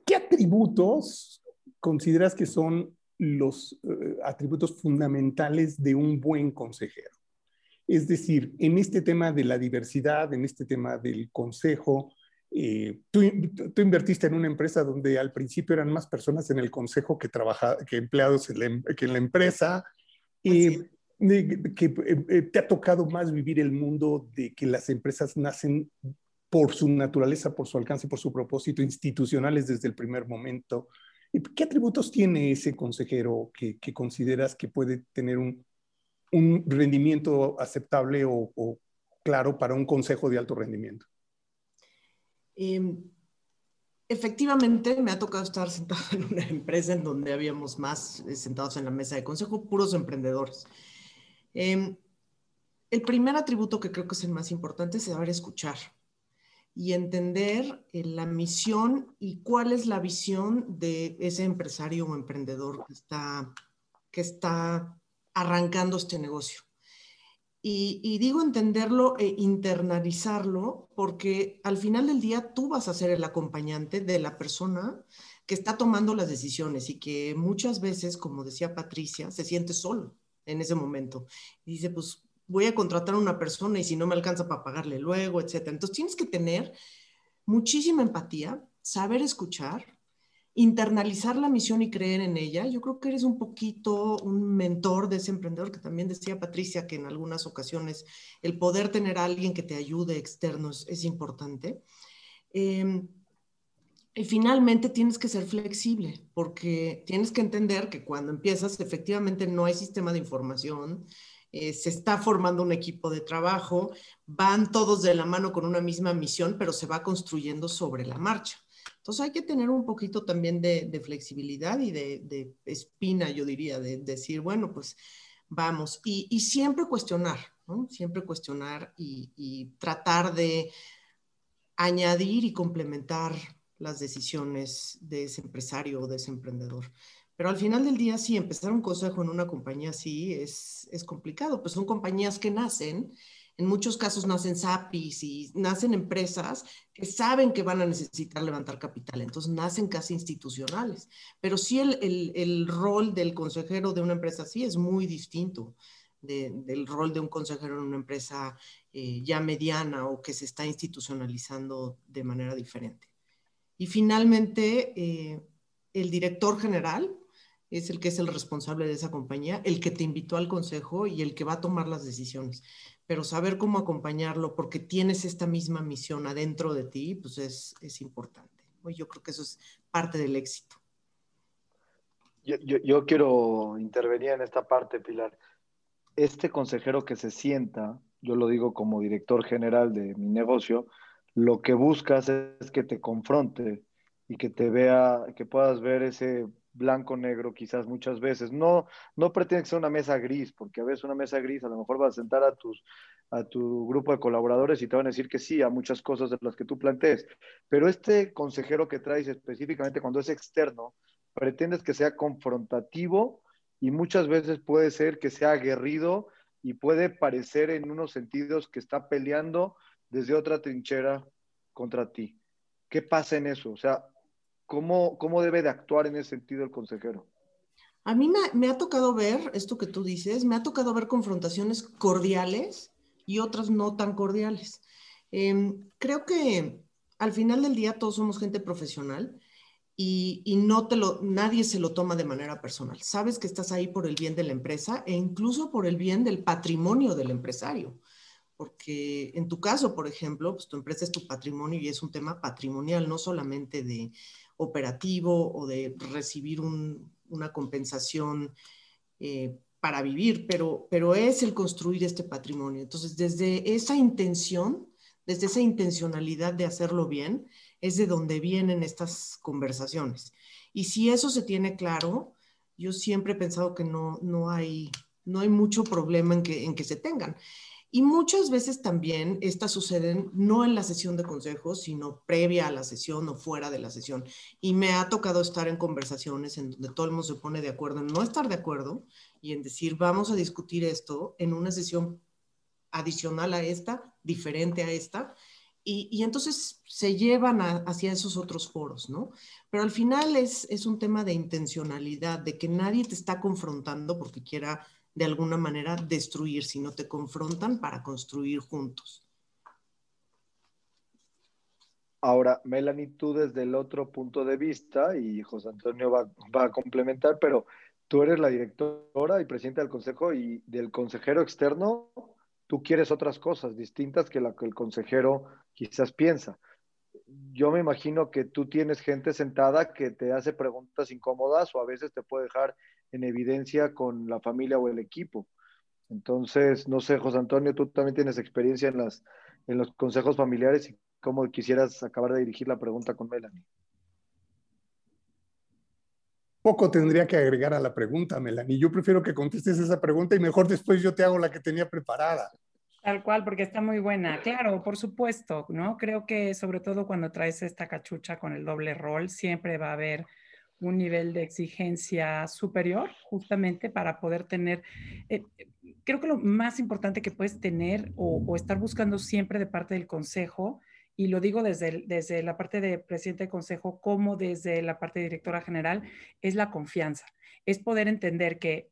¿qué atributos consideras que son los eh, atributos fundamentales de un buen consejero? Es decir, en este tema de la diversidad, en este tema del consejo, eh, tú, invertiste en una empresa donde al principio eran más personas en el consejo que, que empleados en la, em, que en la empresa. y que eh, eh, te ha tocado más vivir el mundo de que las empresas nacen por su naturaleza, por su alcance, por su propósito, institucionales desde el primer momento. ¿Qué atributos tiene ese consejero que consideras que puede tener un, un rendimiento aceptable o, claro para un consejo de alto rendimiento? Em, efectivamente, me ha tocado estar sentado en una empresa en donde habíamos más eh, sentados en la mesa de consejo, puros emprendedores. Em, el primer atributo que creo que es el más importante es saber escuchar y entender eh, la misión y cuál es la visión de ese empresario o emprendedor que está, que está arrancando este negocio. Y, digo entenderlo e internalizarlo porque al final del día tú vas a ser el acompañante de la persona que está tomando las decisiones y que muchas veces, como decía Patricia, se siente solo en ese momento. Dice, pues voy a contratar a una persona y si no me alcanza para pagarle luego, etc. Entonces tienes que tener muchísima empatía, saber escuchar internalizar la misión y creer en ella. Yo creo que eres un poquito un mentor de ese emprendedor, que también decía Patricia que en algunas ocasiones el poder tener a alguien que te ayude externo es, importante. Em, y finalmente tienes que ser flexible, porque tienes que entender que cuando empiezas efectivamente no hay sistema de información, eh, se está formando un equipo de trabajo, van todos de la mano con una misma misión, pero se va construyendo sobre la marcha. Entonces hay que tener un poquito también de, flexibilidad y de, espina, yo diría, de, decir, bueno, pues vamos. Y, siempre cuestionar. Siempre cuestionar y, tratar de añadir y complementar las decisiones de ese empresario o de ese emprendedor. Pero al final del día, sí, empezar un consejo en una compañía así es, es complicado, pues son compañías que nacen en muchos casos nacen SAPIs y nacen empresas que saben que van a necesitar levantar capital, entonces nacen casi institucionales. Pero sí el, rol del consejero de una empresa así es muy distinto del rol de un consejero en una empresa eh, ya mediana o que se está institucionalizando de manera diferente. Y finalmente, eh, el director general es el que es el responsable de esa compañía, el que te invitó al consejo y el que va a tomar las decisiones pero saber cómo acompañarlo porque tienes esta misma misión adentro de ti, pues es, es importante. Yo creo que eso es parte del éxito. Yo, yo, yo, quiero intervenir en esta parte, Pilar. Este consejero que se sienta, yo lo digo como director general de mi negocio, lo que buscas es que te confronte y que te vea, que puedas ver ese blanco-negro quizás muchas veces. No, no pretende sea una mesa gris, porque a veces una mesa gris a lo mejor vas a sentar a, tus, a tu grupo de colaboradores y te van a decir que sí a muchas cosas de las que tú plantees. Pero este consejero que traes específicamente cuando es externo, pretendes que sea confrontativo y muchas veces puede ser que sea aguerrido y puede parecer en unos sentidos que está peleando desde otra trinchera contra ti. ¿Qué pasa en eso? O sea, ¿Cómo, ¿Cómo debe de actuar en ese sentido el consejero? A mí me, ha tocado ver esto que tú dices, me ha tocado ver confrontaciones cordiales y otras no tan cordiales. Em, creo que al final del día todos somos gente profesional y, y, no te lo, nadie se lo toma de manera personal. Sabes que estás ahí por el bien de la empresa e incluso por el bien del patrimonio del empresario. Porque en tu caso, por ejemplo, pues tu empresa es tu patrimonio y es un tema patrimonial, no solamente de, operativo o de recibir una compensación eh, para vivir, pero, pero es el construir este patrimonio. Entonces, desde esa intención, desde esa intencionalidad de hacerlo bien, es de donde vienen estas conversaciones. Y si eso se tiene claro, yo siempre he pensado que no, no, hay, no hay mucho problema en que, en que se tengan. Y muchas veces también estas suceden no en la sesión de consejos, sino previa a la sesión o fuera de la sesión. Y me ha tocado estar en conversaciones en donde todo el mundo se pone de acuerdo en no estar de acuerdo y en decir, vamos a discutir esto en una sesión adicional a esta, diferente a esta. Y, entonces se llevan hacia esos otros foros, ¿no? Pero al final es, es un tema de intencionalidad, de que nadie te está confrontando porque quiera de alguna manera destruir, si no te confrontan para construir juntos. Ahora, Melanie, tú desde el otro punto de vista, y José Antonio va, a complementar, pero tú eres la directora y presidenta del consejo y del consejero externo, tú quieres otras cosas distintas que lo que el consejero quizás piensa. Yo me imagino que tú tienes gente sentada que te hace preguntas incómodas o a veces te puede dejar en evidencia con la familia o el equipo. Entonces, no sé, José Antonio, tú también tienes experiencia en, las, en los consejos familiares y cómo quisieras acabar de dirigir la pregunta con Melanie. Poco tendría que agregar a la pregunta, Melanie. Yo prefiero que contestes esa pregunta y mejor después yo te hago la que tenía preparada. Tal cual, porque está muy buena. Claro, por supuesto, ¿no? Creo que sobre todo cuando traes esta cachucha con el doble rol, siempre va a haber un nivel de exigencia superior justamente para poder tener, eh, creo que lo más importante que puedes tener o, estar buscando siempre de parte del consejo, y lo digo desde, desde la parte de presidente de consejo como desde la parte de directora general, es la confianza, es poder entender que,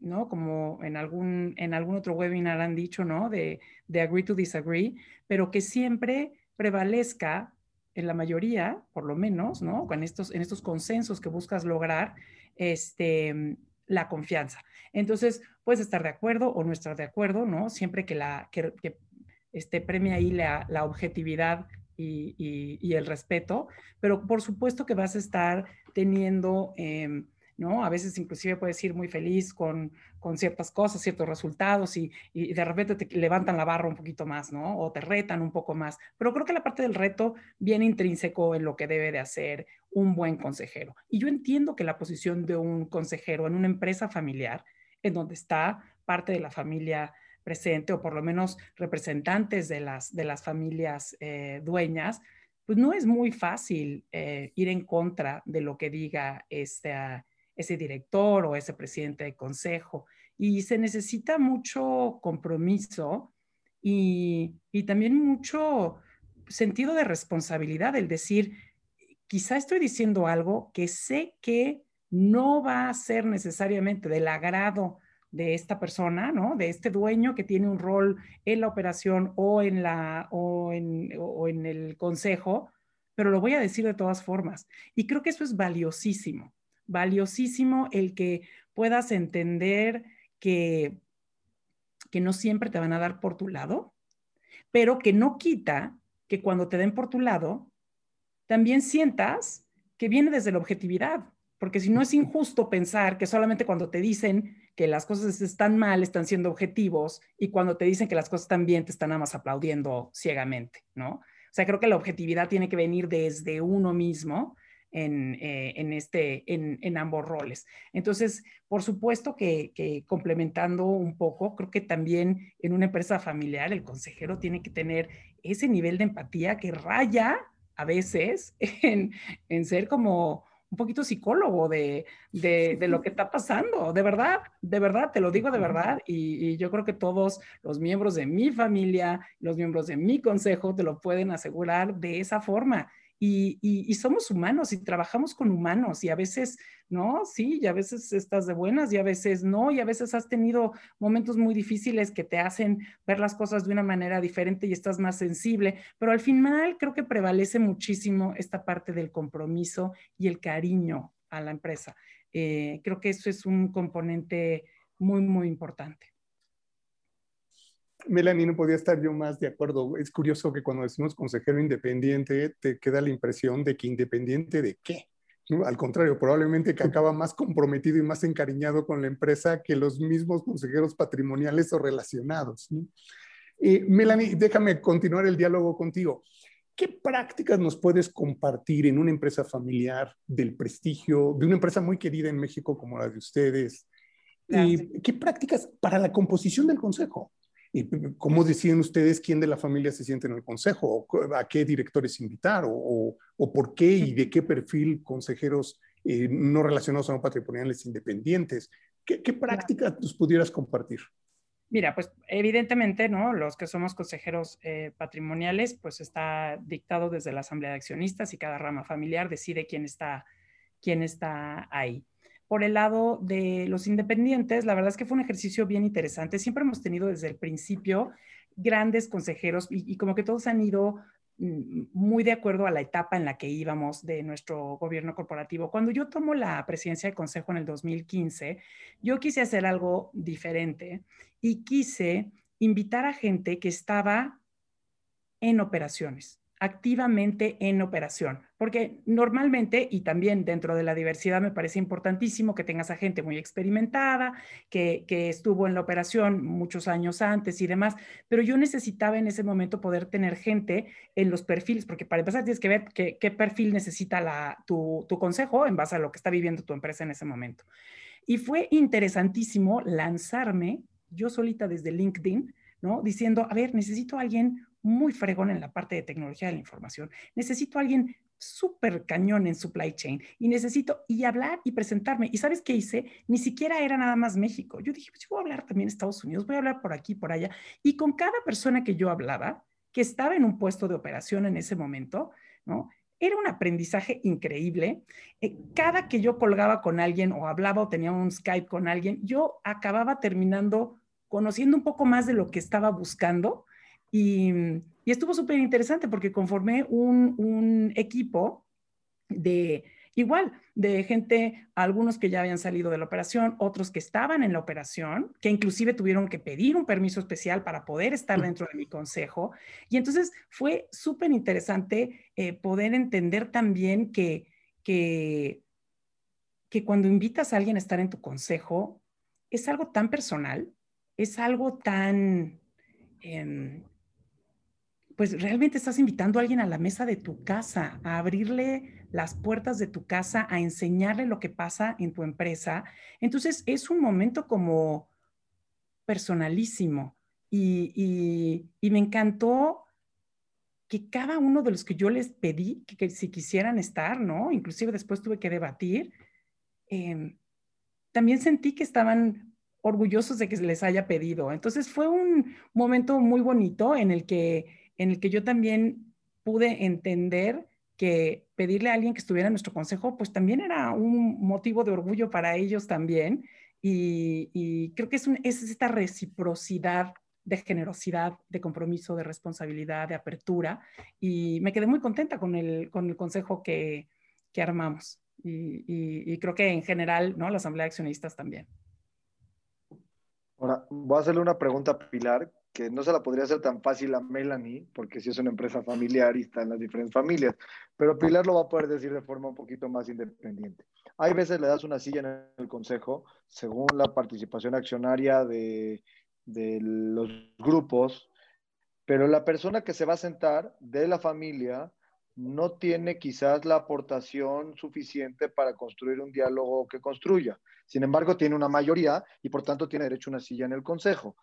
¿no? Como en algún, en algún otro webinar han dicho, ¿no? De, de agree to disagree, pero que siempre prevalezca en la mayoría, por lo menos, ¿no? Con estos, en estos consensos que buscas lograr, este, la confianza. Entonces, puedes estar de acuerdo o no estar de acuerdo, ¿no? Siempre que, la, que, este, premia ahí la, la objetividad y, y, el respeto, pero por supuesto que vas a estar teniendo... Eh, ¿no? A veces inclusive puedes ir muy feliz con, con ciertas cosas, ciertos resultados y, y, de repente te levantan la barra un poquito más, ¿no? O te retan un poco más. Pero creo que la parte del reto viene intrínseco en lo que debe de hacer un buen consejero. Y yo entiendo que la posición de un consejero en una empresa familiar, en donde está parte de la familia presente o por lo menos representantes de las, de las familias eh, dueñas, pues no es muy fácil eh, ir en contra de lo que diga esta ese director o ese presidente de consejo. Y se necesita mucho compromiso y, también mucho sentido de responsabilidad, el decir, quizá estoy diciendo algo que sé que no va a ser necesariamente del agrado de esta persona, ¿no? De este dueño que tiene un rol en la operación o en, la, o en, o en el consejo, pero lo voy a decir de todas formas. Y creo que eso es valiosísimo valiosísimo el que puedas entender que, que no siempre te van a dar por tu lado, pero que no quita que cuando te den por tu lado, también sientas que viene desde la objetividad, porque si no es injusto pensar que solamente cuando te dicen que las cosas están mal están siendo objetivos y cuando te dicen que las cosas están bien te están nada más aplaudiendo ciegamente, ¿no? O sea, creo que la objetividad tiene que venir desde uno mismo eh, en, este, en, ambos roles. Entonces, por supuesto que, complementando un poco, creo que también en una empresa familiar el consejero tiene que tener ese nivel de empatía que raya a veces en, ser como un poquito psicólogo de, lo que está pasando, de verdad, de verdad, te lo digo de verdad, y, y, yo creo que todos los miembros de mi familia, los miembros de mi consejo, te lo pueden asegurar de esa forma. Y, somos humanos y trabajamos con humanos y a veces, ¿no? Sí, y a veces estás de buenas y a veces no, y a veces has tenido momentos muy difíciles que te hacen ver las cosas de una manera diferente y estás más sensible, pero al final creo que prevalece muchísimo esta parte del compromiso y el cariño a la empresa. Eh, creo que eso es un componente muy, muy importante. Melanie, no podía estar yo más de acuerdo. Es curioso que cuando decimos consejero independiente, te queda la impresión de que independiente de qué. Al contrario, probablemente que acaba más comprometido y más encariñado con la empresa que los mismos consejeros patrimoniales o relacionados. Eh, Melanie, déjame continuar el diálogo contigo. ¿Qué prácticas nos puedes compartir en una empresa familiar del prestigio, de una empresa muy querida en México como la de ustedes? ¿Y ¿Qué prácticas para la composición del consejo? ¿Cómo deciden ustedes quién de la familia se siente en el consejo? ¿A qué directores invitar? ¿O, por qué y de qué perfil consejeros eh, no relacionados a no patrimoniales independientes? ¿Qué, prácticas nos pudieras compartir? Mira, pues evidentemente, ¿no? Los que somos consejeros eh, patrimoniales, pues está dictado desde la Asamblea de Accionistas y cada rama familiar decide quién está, quién está ahí por el lado de los independientes, la verdad es que fue un ejercicio bien interesante. Siempre hemos tenido desde el principio grandes consejeros y, como que todos han ido mm, muy de acuerdo a la etapa en la que íbamos de nuestro gobierno corporativo. Cuando yo tomo la presidencia del Consejo en el 2015, yo quise hacer algo diferente y quise invitar a gente que estaba en operaciones activamente en operación, porque normalmente, y también dentro de la diversidad me parece importantísimo que tengas a gente muy experimentada, que, estuvo en la operación muchos años antes y demás, pero yo necesitaba en ese momento poder tener gente en los perfiles, porque para empezar tienes que ver qué, perfil necesita tu, tu consejo en base a lo que está viviendo tu empresa en ese momento. Y fue interesantísimo lanzarme yo solita desde LinkedIn, ¿no? Diciendo, a ver, necesito a alguien muy fregón en la parte de tecnología de la información. Necesito a alguien súper cañón en supply chain y necesito y hablar y presentarme. ¿Y sabes qué hice? Ni siquiera era nada más México. Yo dije, pues yo voy a hablar también Estados Unidos, voy a hablar por aquí, por allá. Y con cada persona que yo hablaba, que estaba en un puesto de operación en ese momento, ¿no? Era un aprendizaje increíble. Eh, cada que yo colgaba con alguien o hablaba o tenía un Skype con alguien, yo acababa terminando conociendo un poco más de lo que estaba buscando Y, y estuvo súper interesante porque conformé un, un equipo de igual, de gente, algunos que ya habían salido de la operación, otros que estaban en la operación, que inclusive tuvieron que pedir un permiso especial para poder estar mm. dentro de mi consejo. Y entonces fue súper interesante eh, poder entender también que, que, que cuando invitas a alguien a estar en tu consejo, es algo tan personal, es algo tan... Em, pues realmente estás invitando a alguien a la mesa de tu casa, a abrirle las puertas de tu casa, a enseñarle lo que pasa en tu empresa. Entonces es un momento como personalísimo y, me encantó que cada uno de los que yo les pedí que, si quisieran estar, ¿no? Inclusive después tuve que debatir, em, también sentí que estaban orgullosos de que les haya pedido. Entonces fue un momento muy bonito en el que en el que yo también pude entender que pedirle a alguien que estuviera en nuestro consejo, pues también era un motivo de orgullo para ellos también. Y, creo que es, es esta reciprocidad de generosidad, de compromiso, de responsabilidad, de apertura. Y me quedé muy contenta con el, con el consejo que, que armamos. Y, y, creo que en general, ¿no? La Asamblea de Accionistas también. Ahora, voy a hacerle una pregunta a Pilar, que no se la podría hacer tan fácil a Melanie, porque si es una empresa familiar y está en las diferentes familias, pero Pilar lo va a poder decir de forma un poquito más independiente. Hay veces le das una silla en el consejo según la participación accionaria de, de los grupos, pero la persona que se va a sentar de la familia no tiene quizás la aportación suficiente para construir un diálogo que construya. Sin embargo, tiene una mayoría y por tanto tiene derecho a una silla en el consejo.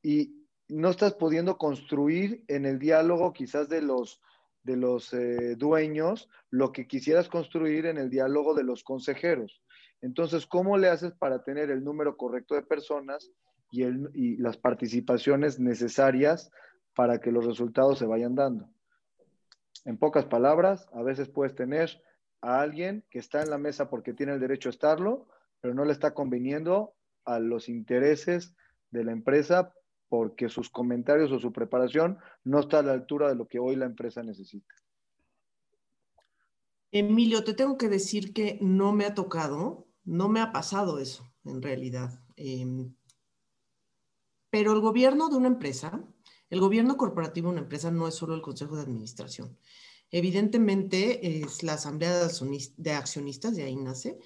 Y no estás pudiendo construir en el diálogo quizás de los, de los eh, dueños lo que quisieras construir en el diálogo de los consejeros. Entonces, ¿cómo le haces para tener el número correcto de personas y, el, y las participaciones necesarias para que los resultados se vayan dando? En pocas palabras, a veces puedes tener a alguien que está en la mesa porque tiene el derecho a estarlo, pero no le está conveniendo a los intereses de la empresa porque sus comentarios o su preparación no está a la altura de lo que hoy la empresa necesita. Emilio, te tengo que decir que no me ha tocado, no me ha pasado eso en realidad. Em, pero el gobierno de una empresa, el gobierno corporativo de una empresa no es solo el consejo de administración. Evidentemente es la asamblea de accionistas, de ahí nace,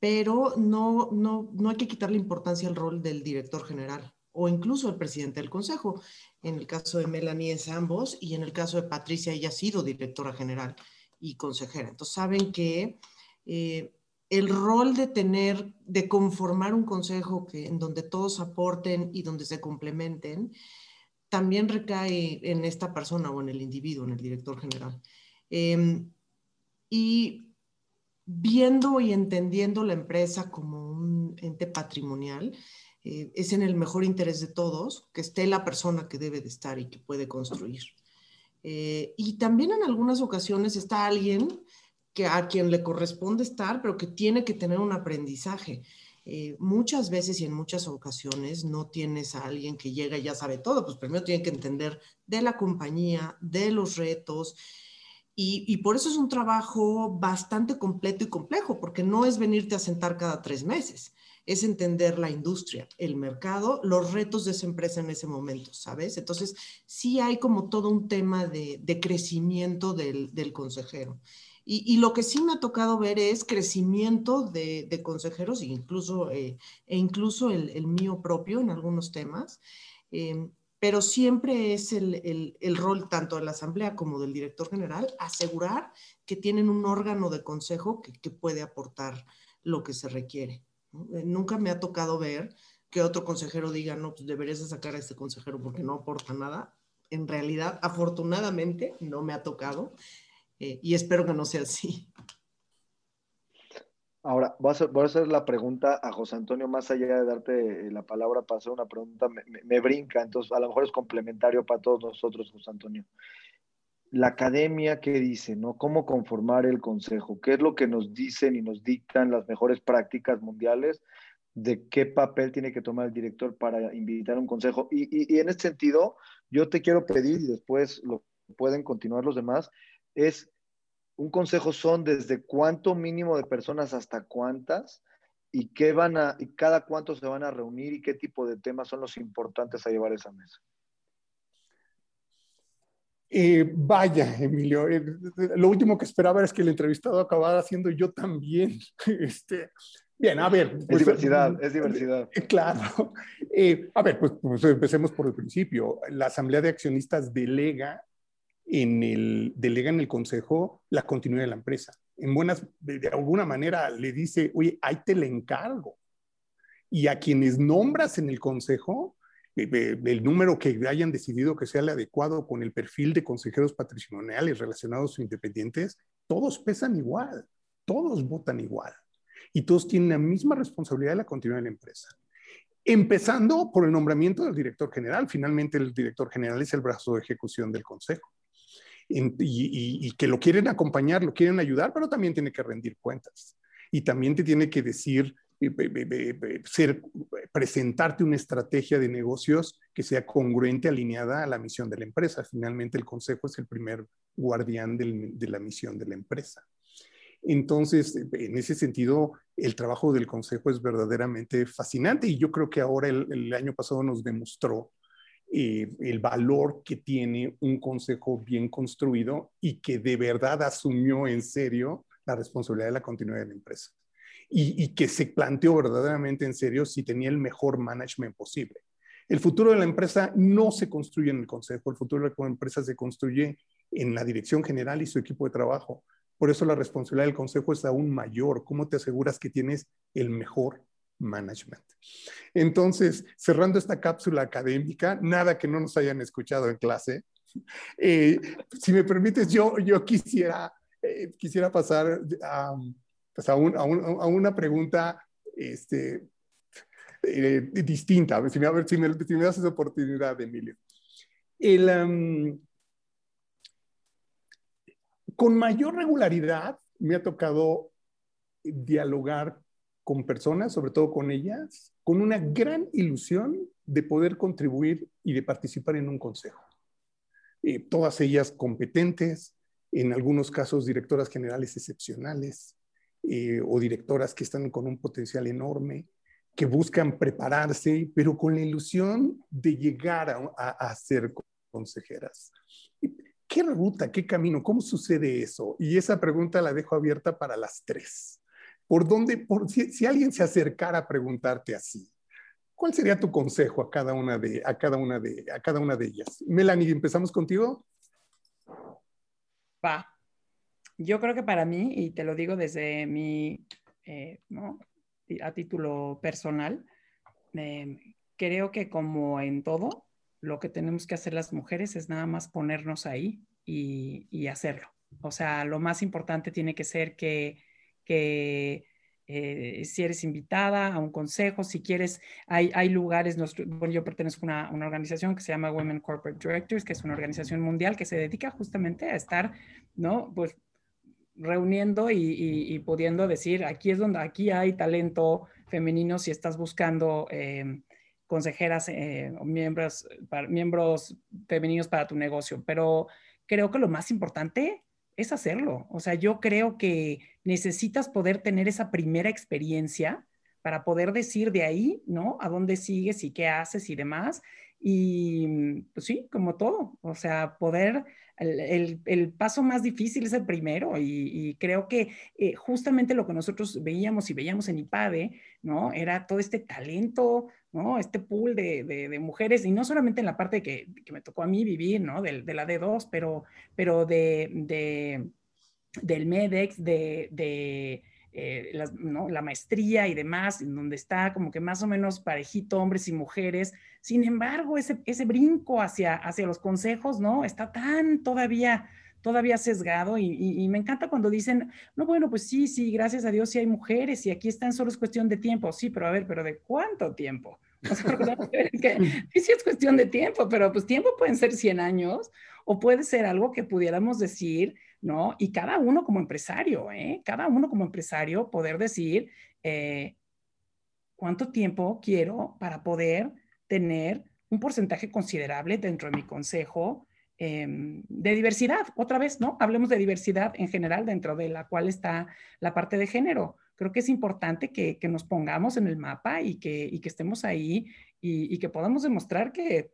pero no, no, no hay que quitarle importancia al rol del director general o incluso el presidente del consejo. En el caso de Melanie es ambos y en el caso de Patricia ella ha sido directora general y consejera. Entonces saben que eh, el rol de tener, de conformar un consejo que, en donde todos aporten y donde se complementen, también recae en esta persona o en el individuo, en el director general. Em, y viendo y entendiendo la empresa como un ente patrimonial, eh, es en el mejor interés de todos que esté la persona que debe de estar y que puede construir. Eh, y también en algunas ocasiones está alguien que a quien le corresponde estar, pero que tiene que tener un aprendizaje. Eh, muchas veces y en muchas ocasiones no tienes a alguien que llega y ya sabe todo, pues primero tiene que entender de la compañía, de los retos, y, y, por eso es un trabajo bastante completo y complejo, porque no es venirte a sentar cada tres meses es entender la industria, el mercado, los retos de esa empresa en ese momento, ¿sabes? Entonces, sí hay como todo un tema de, crecimiento del, consejero. Y, lo que sí me ha tocado ver es crecimiento de, consejeros e incluso, eh, e incluso el, mío propio en algunos temas. Em, pero siempre es el, rol tanto de la asamblea como del director general asegurar que tienen un órgano de consejo que puede aportar lo que se requiere. Eh, nunca me ha tocado ver que otro consejero diga, no, pues deberías de sacar a este consejero porque no aporta nada. En realidad, afortunadamente, no me ha tocado eh, y espero que no sea así. Ahora, voy a, hacer, voy a, hacer, la pregunta a José Antonio, más allá de darte la palabra para hacer una pregunta, me, me, brinca, entonces a lo mejor es complementario para todos nosotros, José Antonio. La academia, ¿qué dice? ¿no? ¿Cómo conformar el consejo? ¿Qué es lo que nos dicen y nos dictan las mejores prácticas mundiales de qué papel tiene que tomar el director para invitar un consejo? Y, y, en este sentido, Yo te quiero pedir, y después lo pueden continuar los demás, es un consejo son desde cuánto mínimo de personas hasta cuántas y qué van a, y cada cuánto se van a reunir y qué tipo de temas son los importantes a llevar a esa mesa. Eh, vaya, Emilio, eh, lo último que esperaba es que el entrevistado acabara haciendo yo también. Este, bien, a ver. es pues, diversidad, es diversidad. Eh, claro. a ver, pues, pues, empecemos por el principio. La Asamblea de Accionistas delega en el, delega en el consejo la continuidad de la empresa. En buenas, de alguna manera le dice, oye, ahí te le encargo. Y a quienes nombras en el consejo, el número que hayan decidido que sea el adecuado con el perfil de consejeros patrimoniales relacionados o independientes, todos pesan igual, todos votan igual y todos tienen la misma responsabilidad de la continuidad de la empresa. Empezando por el nombramiento del director general. Finalmente, el director general es el brazo de ejecución del consejo. Y, que lo quieren acompañar, lo quieren ayudar, pero también tiene que rendir cuentas. Y también te tiene que decir ser, presentarte una estrategia de negocios que sea congruente, alineada a la misión de la empresa. Finalmente, el consejo es el primer guardián de la misión de la empresa. Entonces, en ese sentido, el trabajo del consejo es verdaderamente fascinante y yo creo que ahora el, año pasado nos demostró eh, el valor que tiene un consejo bien construido y que de verdad asumió en serio la responsabilidad de la continuidad de la empresa y, que se planteó verdaderamente en serio si tenía el mejor management posible. El futuro de la empresa no se construye en el consejo, el futuro de la empresa se construye en la dirección general y su equipo de trabajo. Por eso la responsabilidad del consejo es aún mayor. ¿Cómo te aseguras que tienes el mejor management? Entonces, cerrando esta cápsula académica, nada que no nos hayan escuchado en clase. Eh, si me permites, yo, yo quisiera, eh, quisiera pasar a pues a, una pregunta este, eh, distinta, a ver si me, das esa oportunidad, Emilio. Con mayor regularidad me ha tocado dialogar con personas, sobre todo con ellas, con una gran ilusión de poder contribuir y de participar en un consejo. Eh, todas ellas competentes, en algunos casos directoras generales excepcionales, eh, o directoras que están con un potencial enorme, que buscan prepararse, pero con la ilusión de llegar a, ser consejeras. ¿Qué ruta, qué camino, cómo sucede eso? Y esa pregunta la dejo abierta para las tres. ¿Por dónde, por, si, alguien se acercara a preguntarte así, ¿cuál sería tu consejo a cada una de, a cada una de, a cada una de ellas? Melanie, empezamos contigo. Va. Yo creo que para mí, y te lo digo desde mi, eh, ¿no? a título personal, eh, creo que como en todo, lo que tenemos que hacer las mujeres es nada más ponernos ahí y, y hacerlo. O sea, lo más importante tiene que ser que, que eh, si eres invitada a un consejo, si quieres, hay, hay lugares, bueno, yo pertenezco a una, una, organización que se llama Women Corporate Directors, que es una organización mundial que se dedica justamente a estar, ¿no? Pues reuniendo y, pudiendo decir, aquí es donde, aquí hay talento femenino si estás buscando eh, consejeras eh, o miembros, miembros femeninos para tu negocio. Pero creo que lo más importante es hacerlo. O sea, yo creo que necesitas poder tener esa primera experiencia para poder decir de ahí, ¿no? A dónde sigues y qué haces y demás. Y pues sí, como todo, o sea, poder el, paso más difícil es el primero y, creo que eh, justamente lo que nosotros veíamos y veíamos en IPADE, ¿no? Era todo este talento, ¿no? Este pool de, mujeres y no solamente en la parte que, me tocó a mí vivir, ¿no? De, la D2, pero, pero de, del MEDEX, de... Eh, la, maestría y demás, en donde está como que más o menos parejito hombres y mujeres, sin embargo, ese, ese brinco hacia, hacia los consejos, ¿no? Está tan todavía todavía sesgado y, me encanta cuando dicen, no, bueno, pues sí, sí, gracias a Dios sí hay mujeres y aquí están, solo es cuestión de tiempo. Sí, pero a ver, pero ¿de cuánto tiempo? O sea, que, sí, sí es cuestión de tiempo, pero pues tiempo pueden ser 100 años o puede ser algo que pudiéramos decir, ¿no? Y cada uno como empresario, ¿eh? Cada uno como empresario poder decir, eh, ¿cuánto tiempo quiero para poder tener un porcentaje considerable dentro de mi consejo em, de diversidad. Otra vez, ¿no? Hablemos de diversidad en general dentro de la cual está la parte de género. Creo que es importante que, nos pongamos en el mapa y que, que estemos ahí y, que podamos demostrar que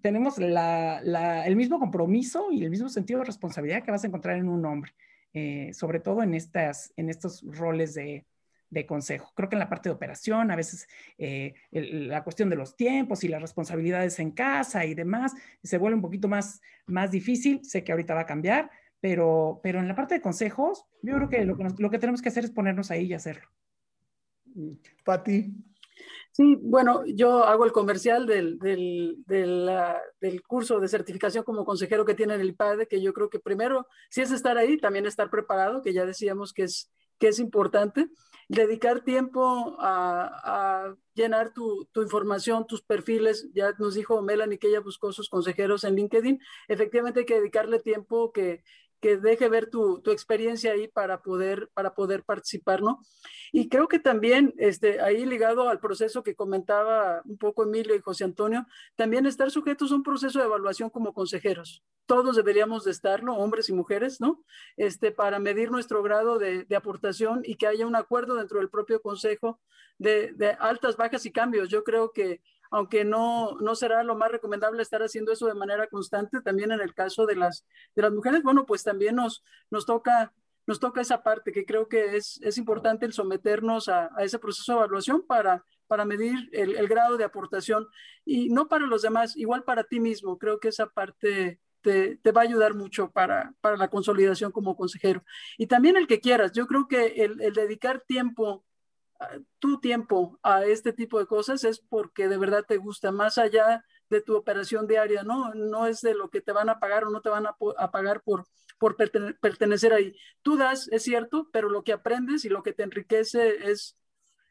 tenemos el mismo compromiso y el mismo sentido de responsabilidad que vas a encontrar en un hombre, eh, sobre todo en, estas, en estos roles de, de consejo. Creo que en la parte de operación, a veces eh, la cuestión de los tiempos y las responsabilidades en casa y demás, se vuelve un poquito más, más difícil. Sé que ahorita va a cambiar, pero, pero en la parte de consejos, yo creo que lo que, lo que tenemos que hacer es ponernos ahí y hacerlo. Pati. Sí, bueno, yo hago el comercial del, del, del, curso de certificación como consejero que tiene el IPADE, que yo creo que primero, si es estar ahí, también estar preparado, que ya decíamos que es, que es importante dedicar tiempo a, llenar tu, información, tus perfiles. Ya nos dijo Melanie que ella buscó sus consejeros en LinkedIn. Efectivamente hay que dedicarle tiempo que, que deje ver tu, experiencia ahí para poder, para poder participar, ¿no? Y creo que también, este, ahí ligado al proceso que comentaba un poco Emilio y José Antonio, también estar sujetos a un proceso de evaluación como consejeros. Todos deberíamos de estarlo, hombres y mujeres, ¿no? Este, para medir nuestro grado de, aportación y que haya un acuerdo dentro del propio consejo de, de altas, bajas y cambios. Yo creo que aunque no, no será lo más recomendable estar haciendo eso de manera constante, también en el caso de las, de las mujeres, bueno, pues también nos, nos, toca, nos toca esa parte que creo que es, es importante el someternos a, a, ese proceso de evaluación para, para medir el, grado de aportación y no para los demás, igual para ti mismo. Creo que esa parte te, te, va a ayudar mucho para, para la consolidación como consejero. Y también el que quieras. Yo creo que el, el dedicar tiempo tu tiempo a este tipo de cosas es porque de verdad te gusta, más allá de tu operación diaria, ¿no? No es de lo que te van a pagar o no te van a, pagar por, por pertenecer ahí. Tú das, es cierto, pero lo que aprendes y lo que te enriquece es,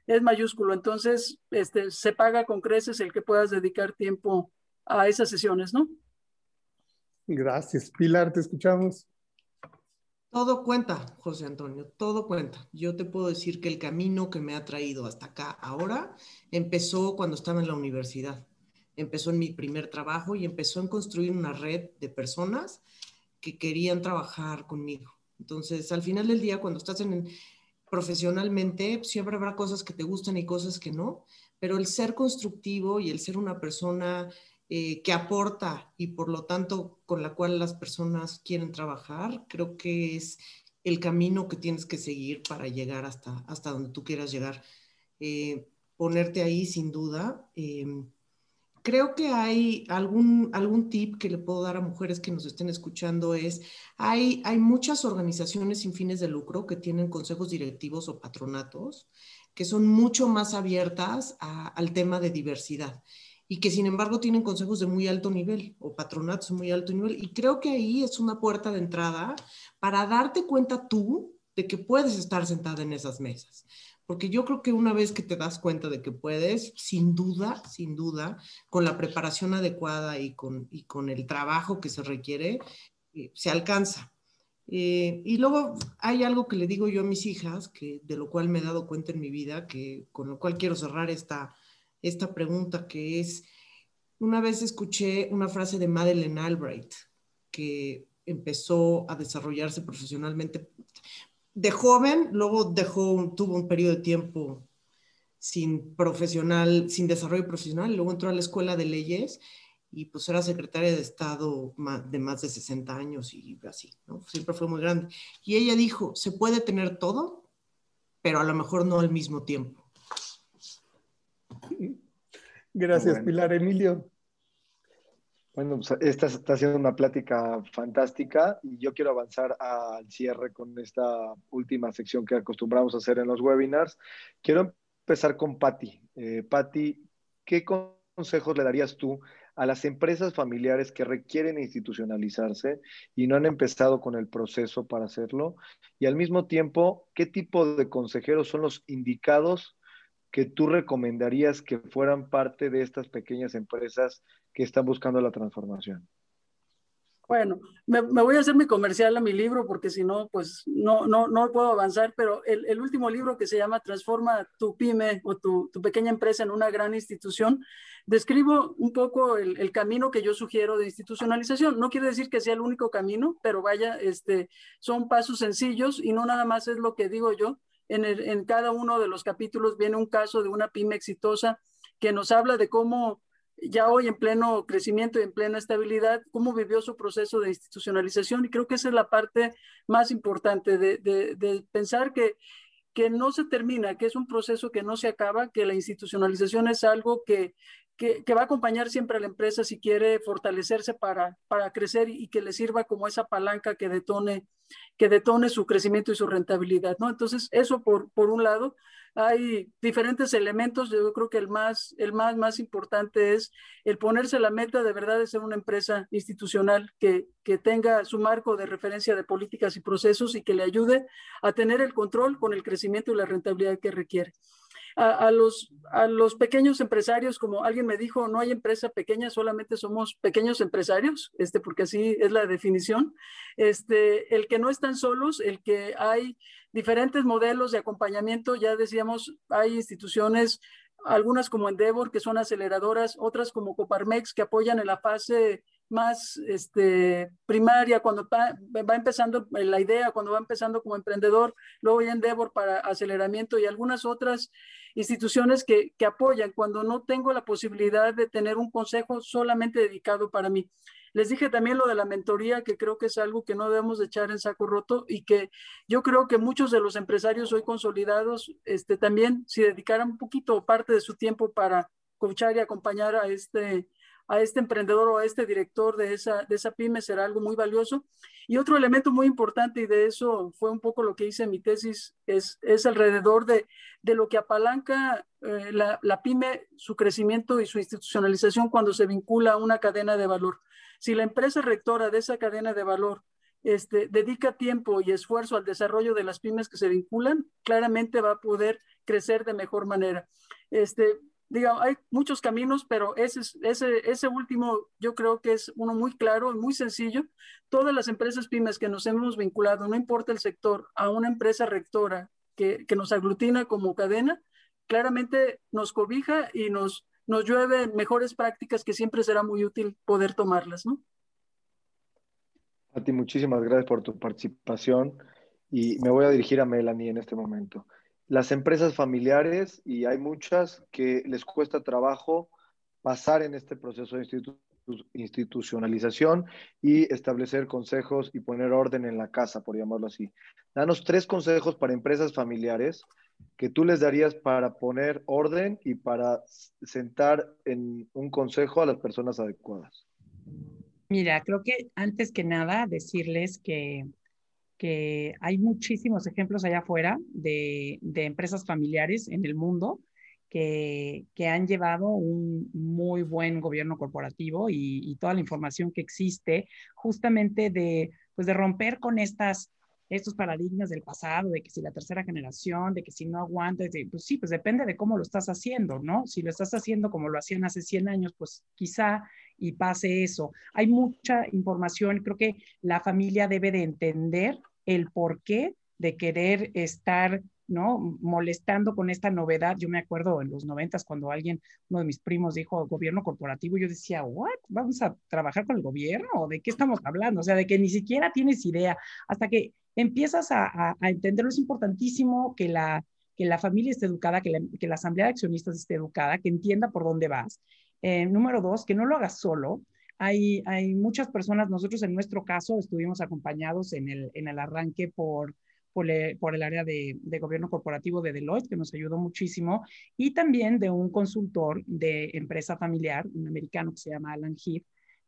es mayúsculo. Entonces, este, se paga con creces el que puedas dedicar tiempo a esas sesiones, ¿no? Gracias. Pilar, te escuchamos. Todo cuenta, José Antonio, todo cuenta. Yo te puedo decir que el camino que me ha traído hasta acá ahora empezó cuando estaba en la universidad. Empezó en mi primer trabajo y empezó en construir una red de personas que querían trabajar conmigo. Entonces, al final del día, cuando estás en, profesionalmente, siempre habrá cosas que te gustan y cosas que no, pero el ser constructivo y el ser una persona eh, que aporta y por lo tanto con la cual las personas quieren trabajar, creo que es el camino que tienes que seguir para llegar hasta, hasta donde tú quieras llegar. Eh, ponerte ahí sin duda. Em, creo que hay algún, algún tip que le puedo dar a mujeres que nos estén escuchando es, hay, hay muchas organizaciones sin fines de lucro que tienen consejos directivos o patronatos que son mucho más abiertas al tema de diversidad y que sin embargo tienen consejos de muy alto nivel o patronatos de muy alto nivel. Y creo que ahí es una puerta de entrada para darte cuenta tú de que puedes estar sentada en esas mesas. Porque yo creo que una vez que te das cuenta de que puedes, sin duda, sin duda, con la preparación adecuada y con, y con el trabajo que se requiere, eh, se alcanza. Eh, y luego hay algo que le digo yo a mis hijas, que de lo cual me he dado cuenta en mi vida, que con lo cual quiero cerrar esta, esta pregunta que es, una vez escuché una frase de Madeleine Albright que empezó a desarrollarse profesionalmente de joven, luego dejó, tuvo un periodo de tiempo sin profesional, sin desarrollo profesional, luego entró a la escuela de leyes y pues era secretaria de Estado de más de 60 años y así, ¿no? Siempre fue muy grande. Y ella dijo, se puede tener todo, pero a lo mejor no al mismo tiempo. Gracias, Pilar. Emilio. Bueno, pues esta está siendo una plática fantástica y yo quiero avanzar al cierre con esta última sección que acostumbramos a hacer en los webinars. Quiero empezar con Patti. Eh, Patti, ¿qué consejos le darías tú a las empresas familiares que requieren institucionalizarse y no han empezado con el proceso para hacerlo? Y al mismo tiempo, ¿qué tipo de consejeros son los indicados que tú recomendarías que fueran parte de estas pequeñas empresas que están buscando la transformación? Bueno, me, voy a hacer mi comercial a mi libro porque si no, pues no, no, no puedo avanzar, pero el, el, último libro que se llama Transforma tu pyme o tu, tu, pequeña empresa en una gran institución, describo un poco el, el, camino que yo sugiero de institucionalización. No quiere decir que sea el único camino, pero vaya, este, son pasos sencillos y no nada más es lo que digo yo. En, en cada uno de los capítulos viene un caso de una pyme exitosa que nos habla de cómo ya hoy en pleno crecimiento y en plena estabilidad, cómo vivió su proceso de institucionalización. Y creo que esa es la parte más importante de, de, pensar que, que no se termina, que es un proceso que no se acaba, que la institucionalización es algo que, que, va a acompañar siempre a la empresa si quiere fortalecerse para, para crecer y, que le sirva como esa palanca que detone, que detone su crecimiento y su rentabilidad. ¿no? Entonces, eso por, por un lado hay diferentes elementos. Yo creo que el más, el más, más importante es el ponerse la meta de verdad de ser una empresa institucional que, que tenga su marco de referencia de políticas y procesos y que le ayude a tener el control con el crecimiento y la rentabilidad que requiere a, los, a los pequeños empresarios, como alguien me dijo, no hay empresa pequeña, solamente somos pequeños empresarios, este, porque así es la definición. Este, el que no están solos, el que hay diferentes modelos de acompañamiento, ya decíamos, hay instituciones algunas como Endeavor, que son aceleradoras, otras como Coparmex, que apoyan en la fase más este, primaria, cuando va, empezando la idea, cuando va empezando como emprendedor, luego hay Endeavor para aceleramiento y algunas otras instituciones que, que apoyan cuando no tengo la posibilidad de tener un consejo solamente dedicado para mí. Les dije también lo de la mentoría, que creo que es algo que no debemos de echar en saco roto y que yo creo que muchos de los empresarios hoy consolidados este, también, si dedicaran un poquito parte de su tiempo para coachar y acompañar a este, a este emprendedor o a este director de esa, de esa pyme será algo muy valioso. Y otro elemento muy importante, y de eso fue un poco lo que hice en mi tesis, es, es alrededor de, de lo que apalanca eh, la, la, pyme, su crecimiento y su institucionalización cuando se vincula a una cadena de valor. Si la empresa rectora de esa cadena de valor este, dedica tiempo y esfuerzo al desarrollo de las pymes que se vinculan, claramente va a poder crecer de mejor manera. Este, diga, hay muchos caminos, pero ese, ese, ese último yo creo que es uno muy claro y muy sencillo. Todas las empresas pymes que nos hemos vinculado, no importa el sector, a una empresa rectora que, que nos aglutina como cadena, claramente nos cobija y nos, nos llueve mejores prácticas que siempre será muy útil poder tomarlas, ¿no? A ti muchísimas gracias por tu participación y me voy a dirigir a Melanie en este momento las empresas familiares, y hay muchas que les cuesta trabajo pasar en este proceso de institucionalización y establecer consejos y poner orden en la casa, por llamarlo así. Danos tres consejos para empresas familiares que tú les darías para poner orden y para sentar en un consejo a las personas adecuadas. Mira, creo que antes que nada decirles que que hay muchísimos ejemplos allá afuera de, empresas familiares en el mundo que, han llevado un muy buen gobierno corporativo y, toda la información que existe justamente de, pues de romper con estas estos paradigmas del pasado, de que si la tercera generación, de que si no aguantas, pues sí, pues depende de cómo lo estás haciendo, ¿no? Si lo estás haciendo como lo hacían hace 100 años, pues quizá y pase eso. Hay mucha información, creo que la familia debe de entender el porqué de querer estar ¿no? molestando con esta novedad. Yo me acuerdo en los noventas cuando alguien, uno de mis primos dijo gobierno corporativo, yo decía, ¿what? ¿Vamos a trabajar con el gobierno? ¿De qué estamos hablando? O sea, de que ni siquiera tienes idea. Hasta que empiezas a, entenderlo, es importantísimo que la, que la familia esté educada, que la, que la asamblea de accionistas esté educada, que entienda por dónde vas. Eh, número dos, que no lo hagas solo. Hay, hay muchas personas, nosotros en nuestro caso estuvimos acompañados en el, arranque por, por, el área de, de, gobierno corporativo de Deloitte, que nos ayudó muchísimo, y también de un consultor de empresa familiar, un americano que se llama Alan Heath,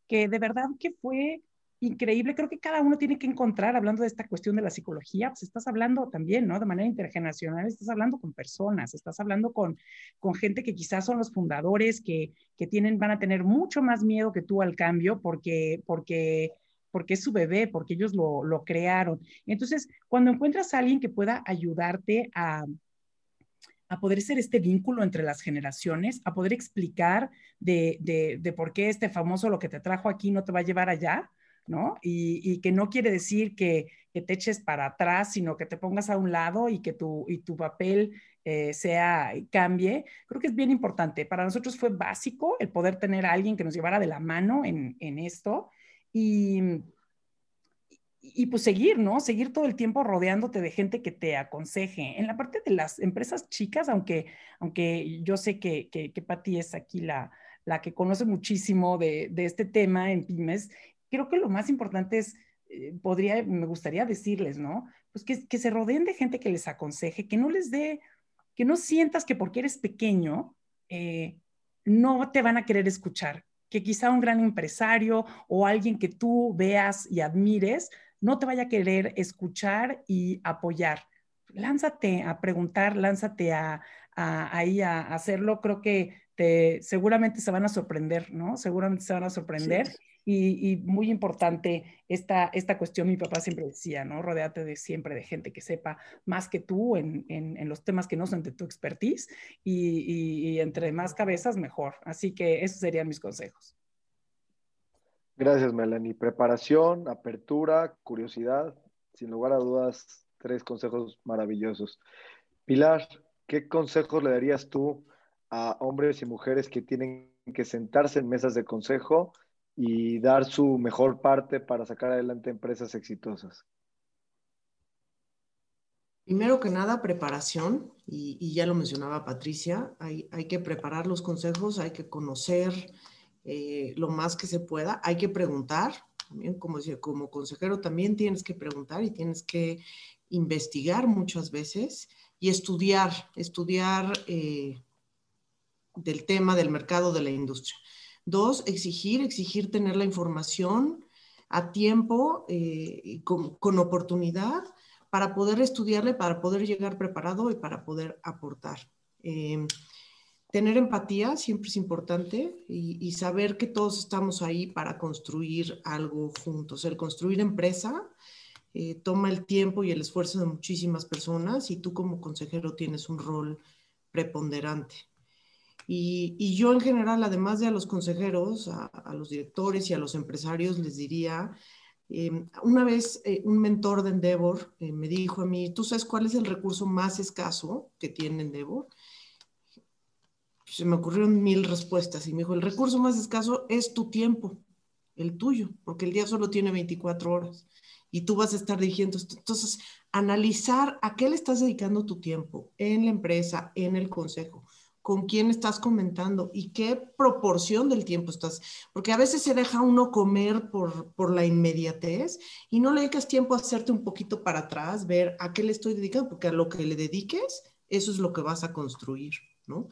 que de verdad que fue increíble. Creo que cada uno tiene que encontrar, hablando de esta cuestión de la psicología, pues estás hablando también, ¿no? De manera intergeneracional, estás hablando con personas, estás hablando con, con gente que quizás son los fundadores, que, que tienen, van a tener mucho más miedo que tú al cambio porque, porque, porque es su bebé, porque ellos lo, lo crearon. Entonces, cuando encuentras a alguien que pueda ayudarte a, a poder ser este vínculo entre las generaciones, a poder explicar de, de, de, por qué este famoso lo que te trajo aquí no te va a llevar allá, ¿no? Y, que no quiere decir que, te eches para atrás, sino que te pongas a un lado y que tu, y tu papel eh, sea, cambie. Creo que es bien importante. Para nosotros fue básico el poder tener a alguien que nos llevara de la mano en, en esto. Y, y pues seguir, ¿no? Seguir todo el tiempo rodeándote de gente que te aconseje. En la parte de las empresas chicas, aunque, aunque yo sé que, que, que Patti es aquí la, la que conoce muchísimo de, de, este tema en pymes, creo que lo más importante es, eh, podría, me gustaría decirles, ¿no? Pues que, se rodeen de gente que les aconseje, que no les dé, que no sientas que porque eres pequeño, eh, no te van a querer escuchar, que quizá un gran empresario o alguien que tú veas y admires no te vaya a querer escuchar y apoyar. Lánzate a preguntar, lánzate a, ahí a, hacerlo. Creo que te, seguramente se van a sorprender, ¿no? Seguramente se van a sorprender. Y, muy importante esta, esta cuestión, mi papá siempre decía, ¿no? Rodéate de siempre de gente que sepa más que tú en, en, los temas que no son de tu expertise y, y entre más cabezas, mejor. Así que esos serían mis consejos. Gracias, Melanie. Preparación, apertura, curiosidad, sin lugar a dudas, tres consejos maravillosos. Pilar, ¿qué consejos le darías tú a hombres y mujeres que tienen que sentarse en mesas de consejo y dar su mejor parte para sacar adelante empresas exitosas? Primero que nada, preparación, y, ya lo mencionaba Patricia, hay, hay que preparar los consejos, hay que conocer eh, lo más que se pueda. Hay que preguntar, también como, como consejero también tienes que preguntar y tienes que investigar muchas veces y estudiar, estudiar eh, del tema del mercado de la industria. Dos, exigir, exigir tener la información a tiempo, eh, con, con, oportunidad, para poder estudiarle, para poder llegar preparado y para poder aportar. Tener empatía siempre es importante y, saber que todos estamos ahí para construir algo juntos. El construir empresa eh, toma el tiempo y el esfuerzo de muchísimas personas y tú como consejero tienes un rol preponderante. Y, yo en general, además de a los consejeros, a, los directores y a los empresarios, les diría, em, una vez eh, un mentor de Endeavor eh, me dijo a mí, ¿tú sabes cuál es el recurso más escaso que tiene Endeavor? se me ocurrieron mil respuestas y me dijo, el recurso más escaso es tu tiempo, el tuyo, porque el día solo tiene 24 horas y tú vas a estar dirigiendo. Entonces, analizar a qué le estás dedicando tu tiempo en la empresa, en el consejo, con quién estás comentando y qué proporción del tiempo estás, porque a veces se deja uno comer por, por la inmediatez y no le dedicas tiempo a hacerte un poquito para atrás, ver a qué le estoy dedicando, porque a lo que le dediques, eso es lo que vas a construir, ¿no?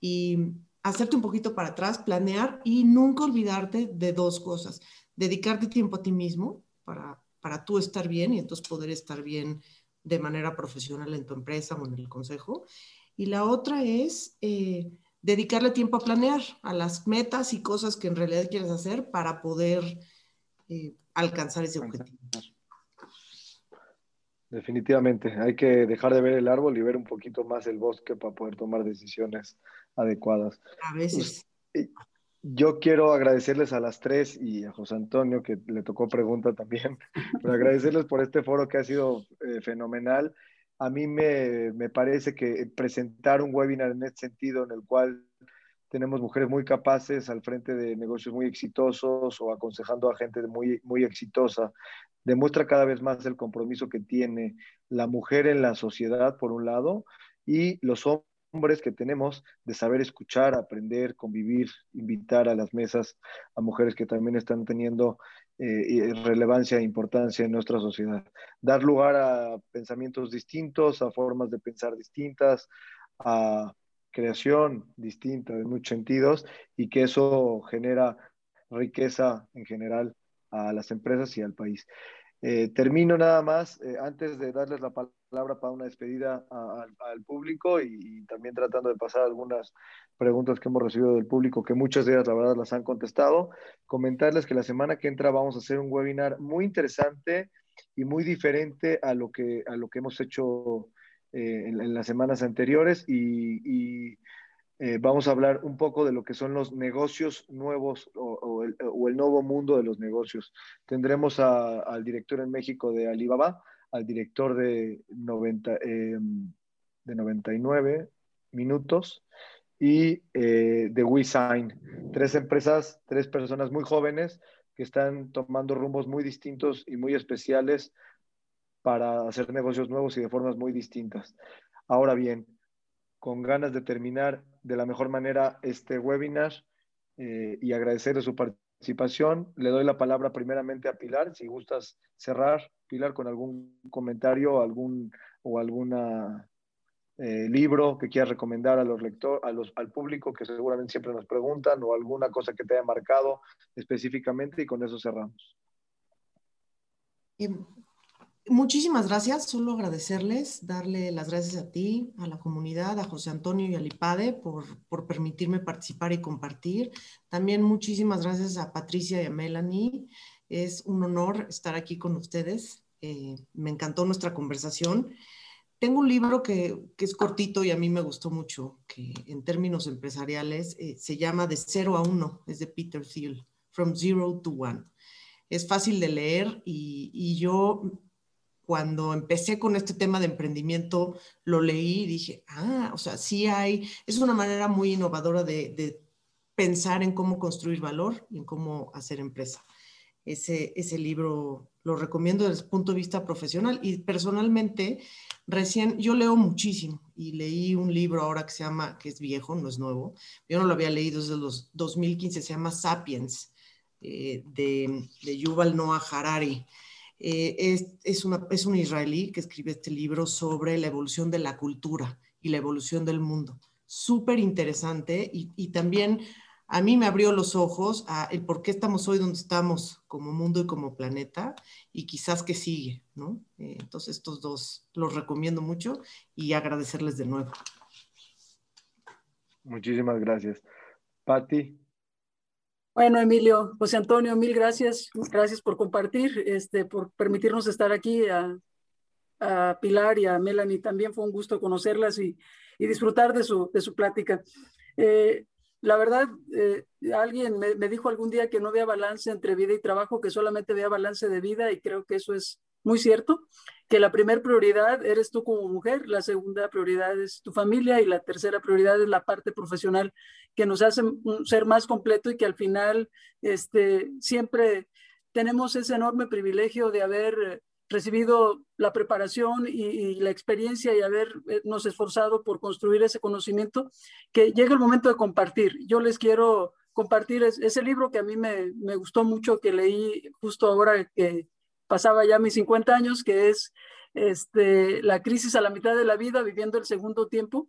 y hacerte un poquito para atrás, planear y nunca olvidarte de dos cosas. Dedicarte tiempo a ti mismo para, para tú estar bien y entonces poder estar bien de manera profesional en tu empresa o en el consejo. Y la otra es eh, dedicarle tiempo a planear, a las metas y cosas que en realidad quieres hacer para poder eh, alcanzar ese objetivo. Definitivamente, hay que dejar de ver el árbol y ver un poquito más el bosque para poder tomar decisiones adecuadas. A veces. Pues, yo quiero agradecerles a las tres y a José Antonio, que le tocó pregunta también, pero agradecerles por este foro que ha sido eh, fenomenal. A mí me, me parece que presentar un webinar en este sentido, en el cual tenemos mujeres muy capaces al frente de negocios muy exitosos o aconsejando a gente muy, muy exitosa, demuestra cada vez más el compromiso que tiene la mujer en la sociedad, por un lado, y los hombres que tenemos de saber escuchar, aprender, convivir, invitar a las mesas a mujeres que también están teniendo eh, relevancia e importancia en nuestra sociedad. Dar lugar a pensamientos distintos, a formas de pensar distintas, a creación distinta de muchos sentidos y que eso genera riqueza en general a las empresas y al país. Eh, termino nada más, eh, antes de darles la palabra para una despedida al público y, también tratando de pasar algunas preguntas que hemos recibido del público, que muchas de ellas la verdad las han contestado, comentarles que la semana que entra vamos a hacer un webinar muy interesante y muy diferente a lo que, a lo que hemos hecho eh, en, las semanas anteriores y, y eh, vamos a hablar un poco de lo que son los negocios nuevos o, el, nuevo mundo de los negocios. Tendremos al director en México de Alibaba, al director de, 90, em, de 99 minutos y eh, de WeSign. Tres empresas, tres personas muy jóvenes que están tomando rumbos muy distintos y muy especiales para hacer negocios nuevos y de formas muy distintas. Ahora bien, con ganas de terminar de la mejor manera este webinar eh, y agradecerle su participación. Le doy la palabra primeramente a Pilar, si gustas cerrar, Pilar, con algún comentario algún, o alguna eh, libro que quieras recomendar a los lectores, a los, al público que seguramente siempre nos preguntan o alguna cosa que te haya marcado específicamente y con eso cerramos. Muchísimas gracias, solo agradecerles, darle las gracias a ti, a la comunidad, a José Antonio y a Lipade por, por permitirme participar y compartir. También muchísimas gracias a Patricia y a Melanie. Es un honor estar aquí con ustedes. Eh, me encantó nuestra conversación tengo un libro que, es cortito y a mí me gustó mucho, que en términos empresariales eh, se llama De cero a uno, es de Peter Thiel, From Zero to One. Es fácil de leer y, yo cuando empecé con este tema de emprendimiento lo leí y dije, ah, o sea, sí hay, es una manera muy innovadora de, de pensar en cómo construir valor y en cómo hacer empresa. Ese, ese libro lo recomiendo desde el punto de vista profesional y personalmente recién, yo leo muchísimo y leí un libro ahora que se llama, que es viejo, no es nuevo, yo no lo había leído desde los 2015, se llama Sapiens, eh, de, de, Yuval Noah Harari. Eh, es, es, una, es un israelí que escribe este libro sobre la evolución de la cultura y la evolución del mundo. Súper interesante y, y también a mí me abrió los ojos a el por qué estamos hoy donde estamos como mundo y como planeta y quizás que sigue, ¿no? Eh, entonces estos dos los recomiendo mucho y agradecerles de nuevo. Muchísimas gracias. Patti. Bueno, Emilio, José Antonio, mil gracias. Gracias por compartir, este, por permitirnos estar aquí. A, Pilar y a Melanie también fue un gusto conocerlas y, disfrutar de su, de su plática. Eh, la verdad, eh, alguien me, dijo algún día que no había balance entre vida y trabajo, que solamente había balance de vida y creo que eso es muy cierto, que la primera prioridad eres tú como mujer, la segunda prioridad es tu familia y la tercera prioridad es la parte profesional que nos hace ser más completo y que al final este, siempre tenemos ese enorme privilegio de haber recibido la preparación y, la experiencia y habernos esforzado por construir ese conocimiento, que llega el momento de compartir. Yo les quiero compartir ese libro que a mí me, me, gustó mucho, que leí justo ahora que pasaba ya mis 50 años, que es este, La crisis a la mitad de la vida, viviendo el segundo tiempo,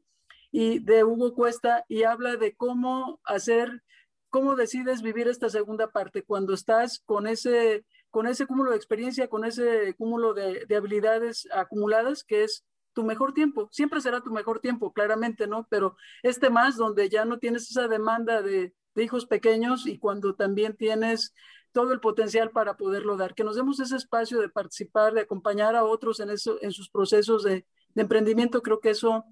y de Hugo Cuesta, y habla de cómo hacer, cómo decides vivir esta segunda parte, cuando estás con ese con ese cúmulo de experiencia, con ese cúmulo de, habilidades acumuladas, que es tu mejor tiempo. Siempre será tu mejor tiempo, claramente, ¿no? Pero este más donde ya no tienes esa demanda de, hijos pequeños y cuando también tienes todo el potencial para poderlo dar. Que nos demos ese espacio de participar, de acompañar a otros en, eso, en sus procesos de, de emprendimiento, creo que eso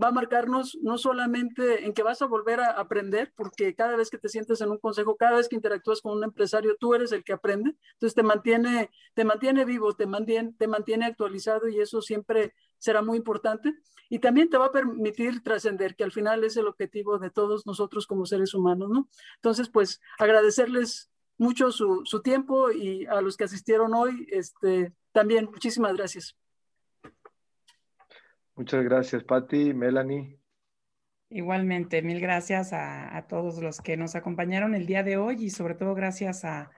va a marcarnos no solamente en que vas a volver a aprender, porque cada vez que te sientes en un consejo, cada vez que interactúas con un empresario, tú eres el que aprende, entonces te mantiene, te mantiene vivo, te mantiene, te mantiene actualizado y eso siempre será muy importante. Y también te va a permitir trascender, que al final es el objetivo de todos nosotros como seres humanos, ¿no? Entonces, pues agradecerles mucho su, su tiempo y a los que asistieron hoy, este, también muchísimas gracias. Muchas gracias, Patti, Melanie. Igualmente, mil gracias a, todos los que nos acompañaron el día de hoy y sobre todo gracias a,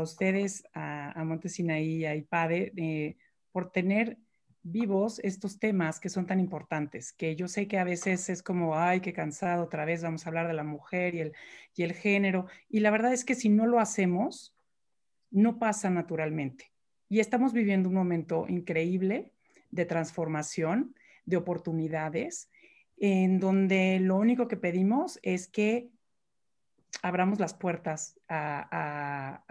ustedes, a, a Montesinaí y a IPADE, eh, por tener vivos estos temas que son tan importantes, que yo sé que a veces es como, ay, qué cansado, otra vez vamos a hablar de la mujer y el, y el género. Y la verdad es que si no lo hacemos, no pasa naturalmente. Y estamos viviendo un momento increíble de transformación de oportunidades, en donde lo único que pedimos es que abramos las puertas a,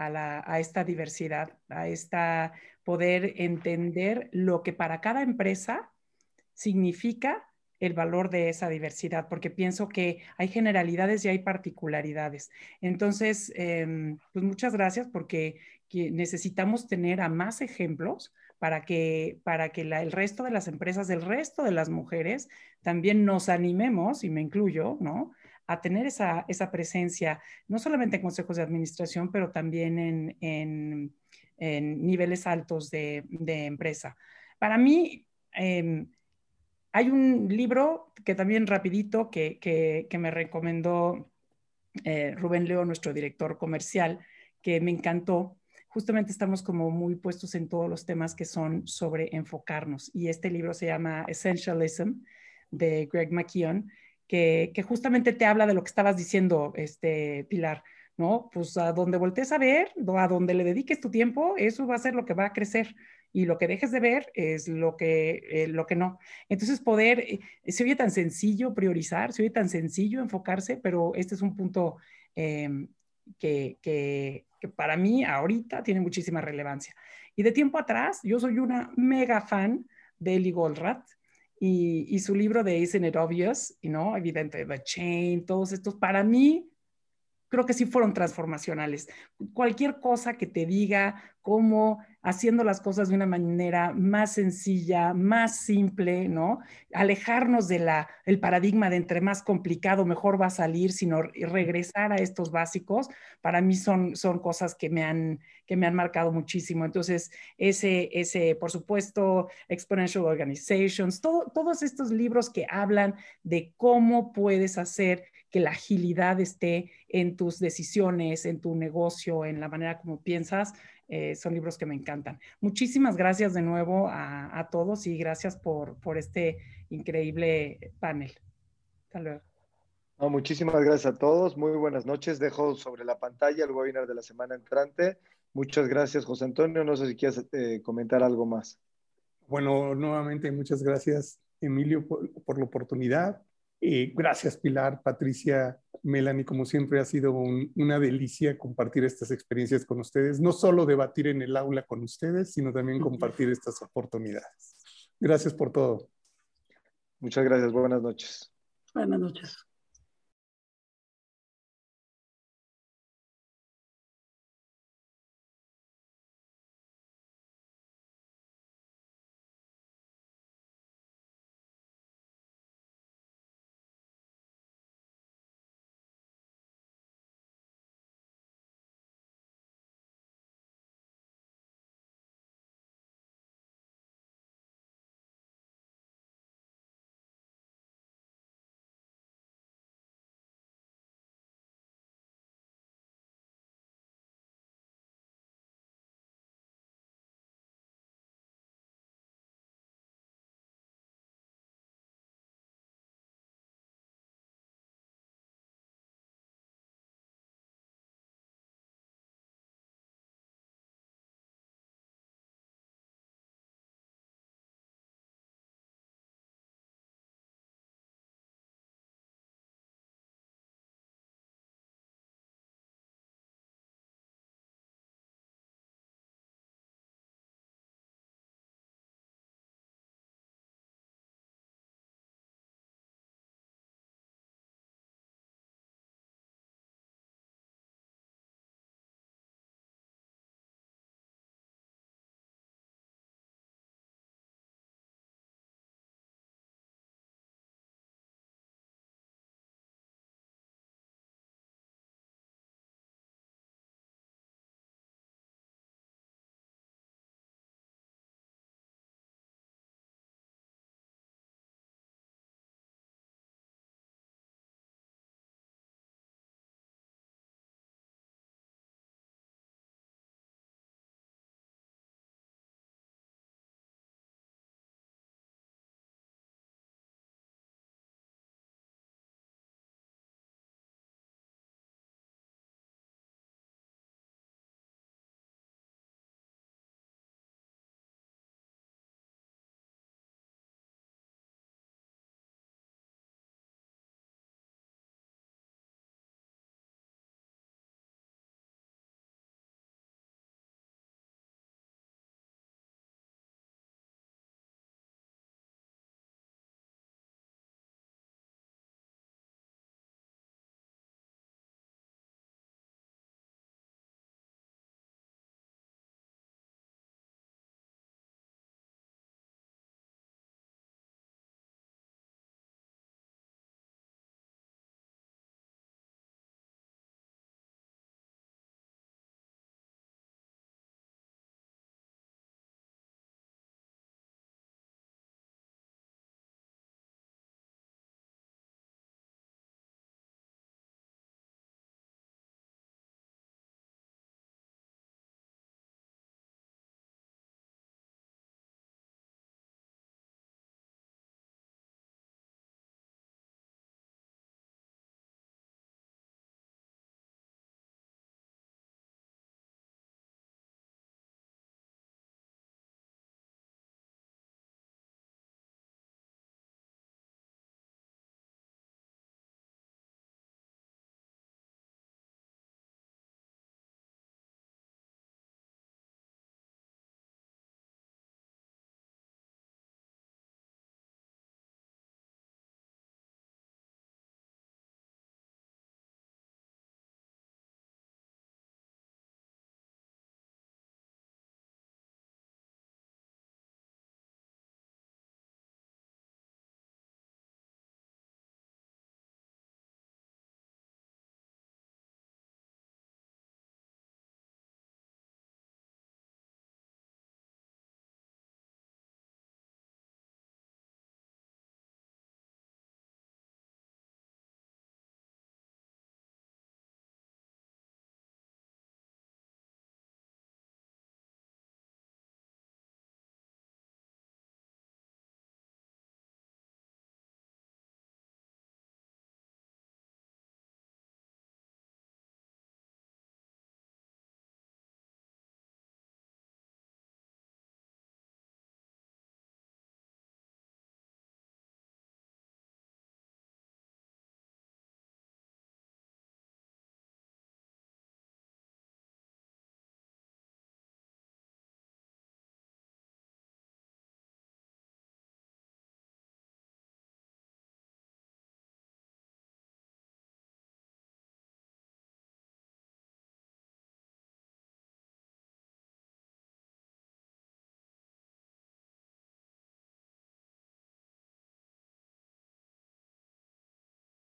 esta diversidad, a esta poder entender lo que para cada empresa significa el valor de esa diversidad, porque pienso que hay generalidades y hay particularidades. Entonces, em, pues muchas gracias porque necesitamos tener a más ejemplos para que, para que el resto de las empresas, el resto de las mujeres, también nos animemos, y me incluyo, ¿no? A tener esa, esa presencia, no solamente en consejos de administración, pero también en, en, niveles altos de, empresa. Para mí, em, hay un libro que también rapidito que, que, me recomendó eh, Rubén Leo, nuestro director comercial, que me encantó. Justamente estamos como muy puestos en todos los temas que son sobre enfocarnos. Y este libro se llama Essentialism de Greg McKeown que, justamente te habla de lo que estabas diciendo, este, Pilar, ¿no? Pues a donde voltees a ver, a donde le dediques tu tiempo, eso va a ser lo que va a crecer y lo que dejes de ver es lo que, eh, lo que no. Entonces, poder, eh, se oye tan sencillo priorizar, se oye tan sencillo enfocarse, pero este es un punto em, que, que, que, para mí ahorita tiene muchísima relevancia. Y de tiempo atrás, yo soy una mega fan de Eli Goldratt y, su libro de Isn't It Obvious, ¿no? Evidente, The Chain, todos estos, para mí, creo que sí fueron transformacionales. Cualquier cosa que te diga cómo haciendo las cosas de una manera más sencilla, más simple, ¿no? Alejarnos de la, el paradigma de entre más complicado, mejor va a salir, sino regresar a estos básicos, para mí son, son cosas que me, han, que me han marcado muchísimo. Entonces, ese, ese, por supuesto, Exponential Organizations, todos estos libros que hablan de cómo puedes hacer que la agilidad esté en tus decisiones, en tu negocio, en la manera como piensas, eh, son libros que me encantan. Muchísimas gracias de nuevo a, todos y gracias por, por, este increíble panel. Hasta luego. muchísimas gracias a todos. Muy buenas noches. Dejo sobre la pantalla el webinar de la semana entrante. Muchas gracias, José Antonio. No sé si quieres eh, comentar algo más. Bueno, nuevamente muchas gracias, Emilio, por la oportunidad gracias Pilar, Patricia, Melanie, como siempre ha sido una delicia compartir estas experiencias con ustedes, no solo debatir en el aula con ustedes, sino también compartir estas oportunidades. Gracias por todo. Muchas gracias, buenas noches. Buenas noches.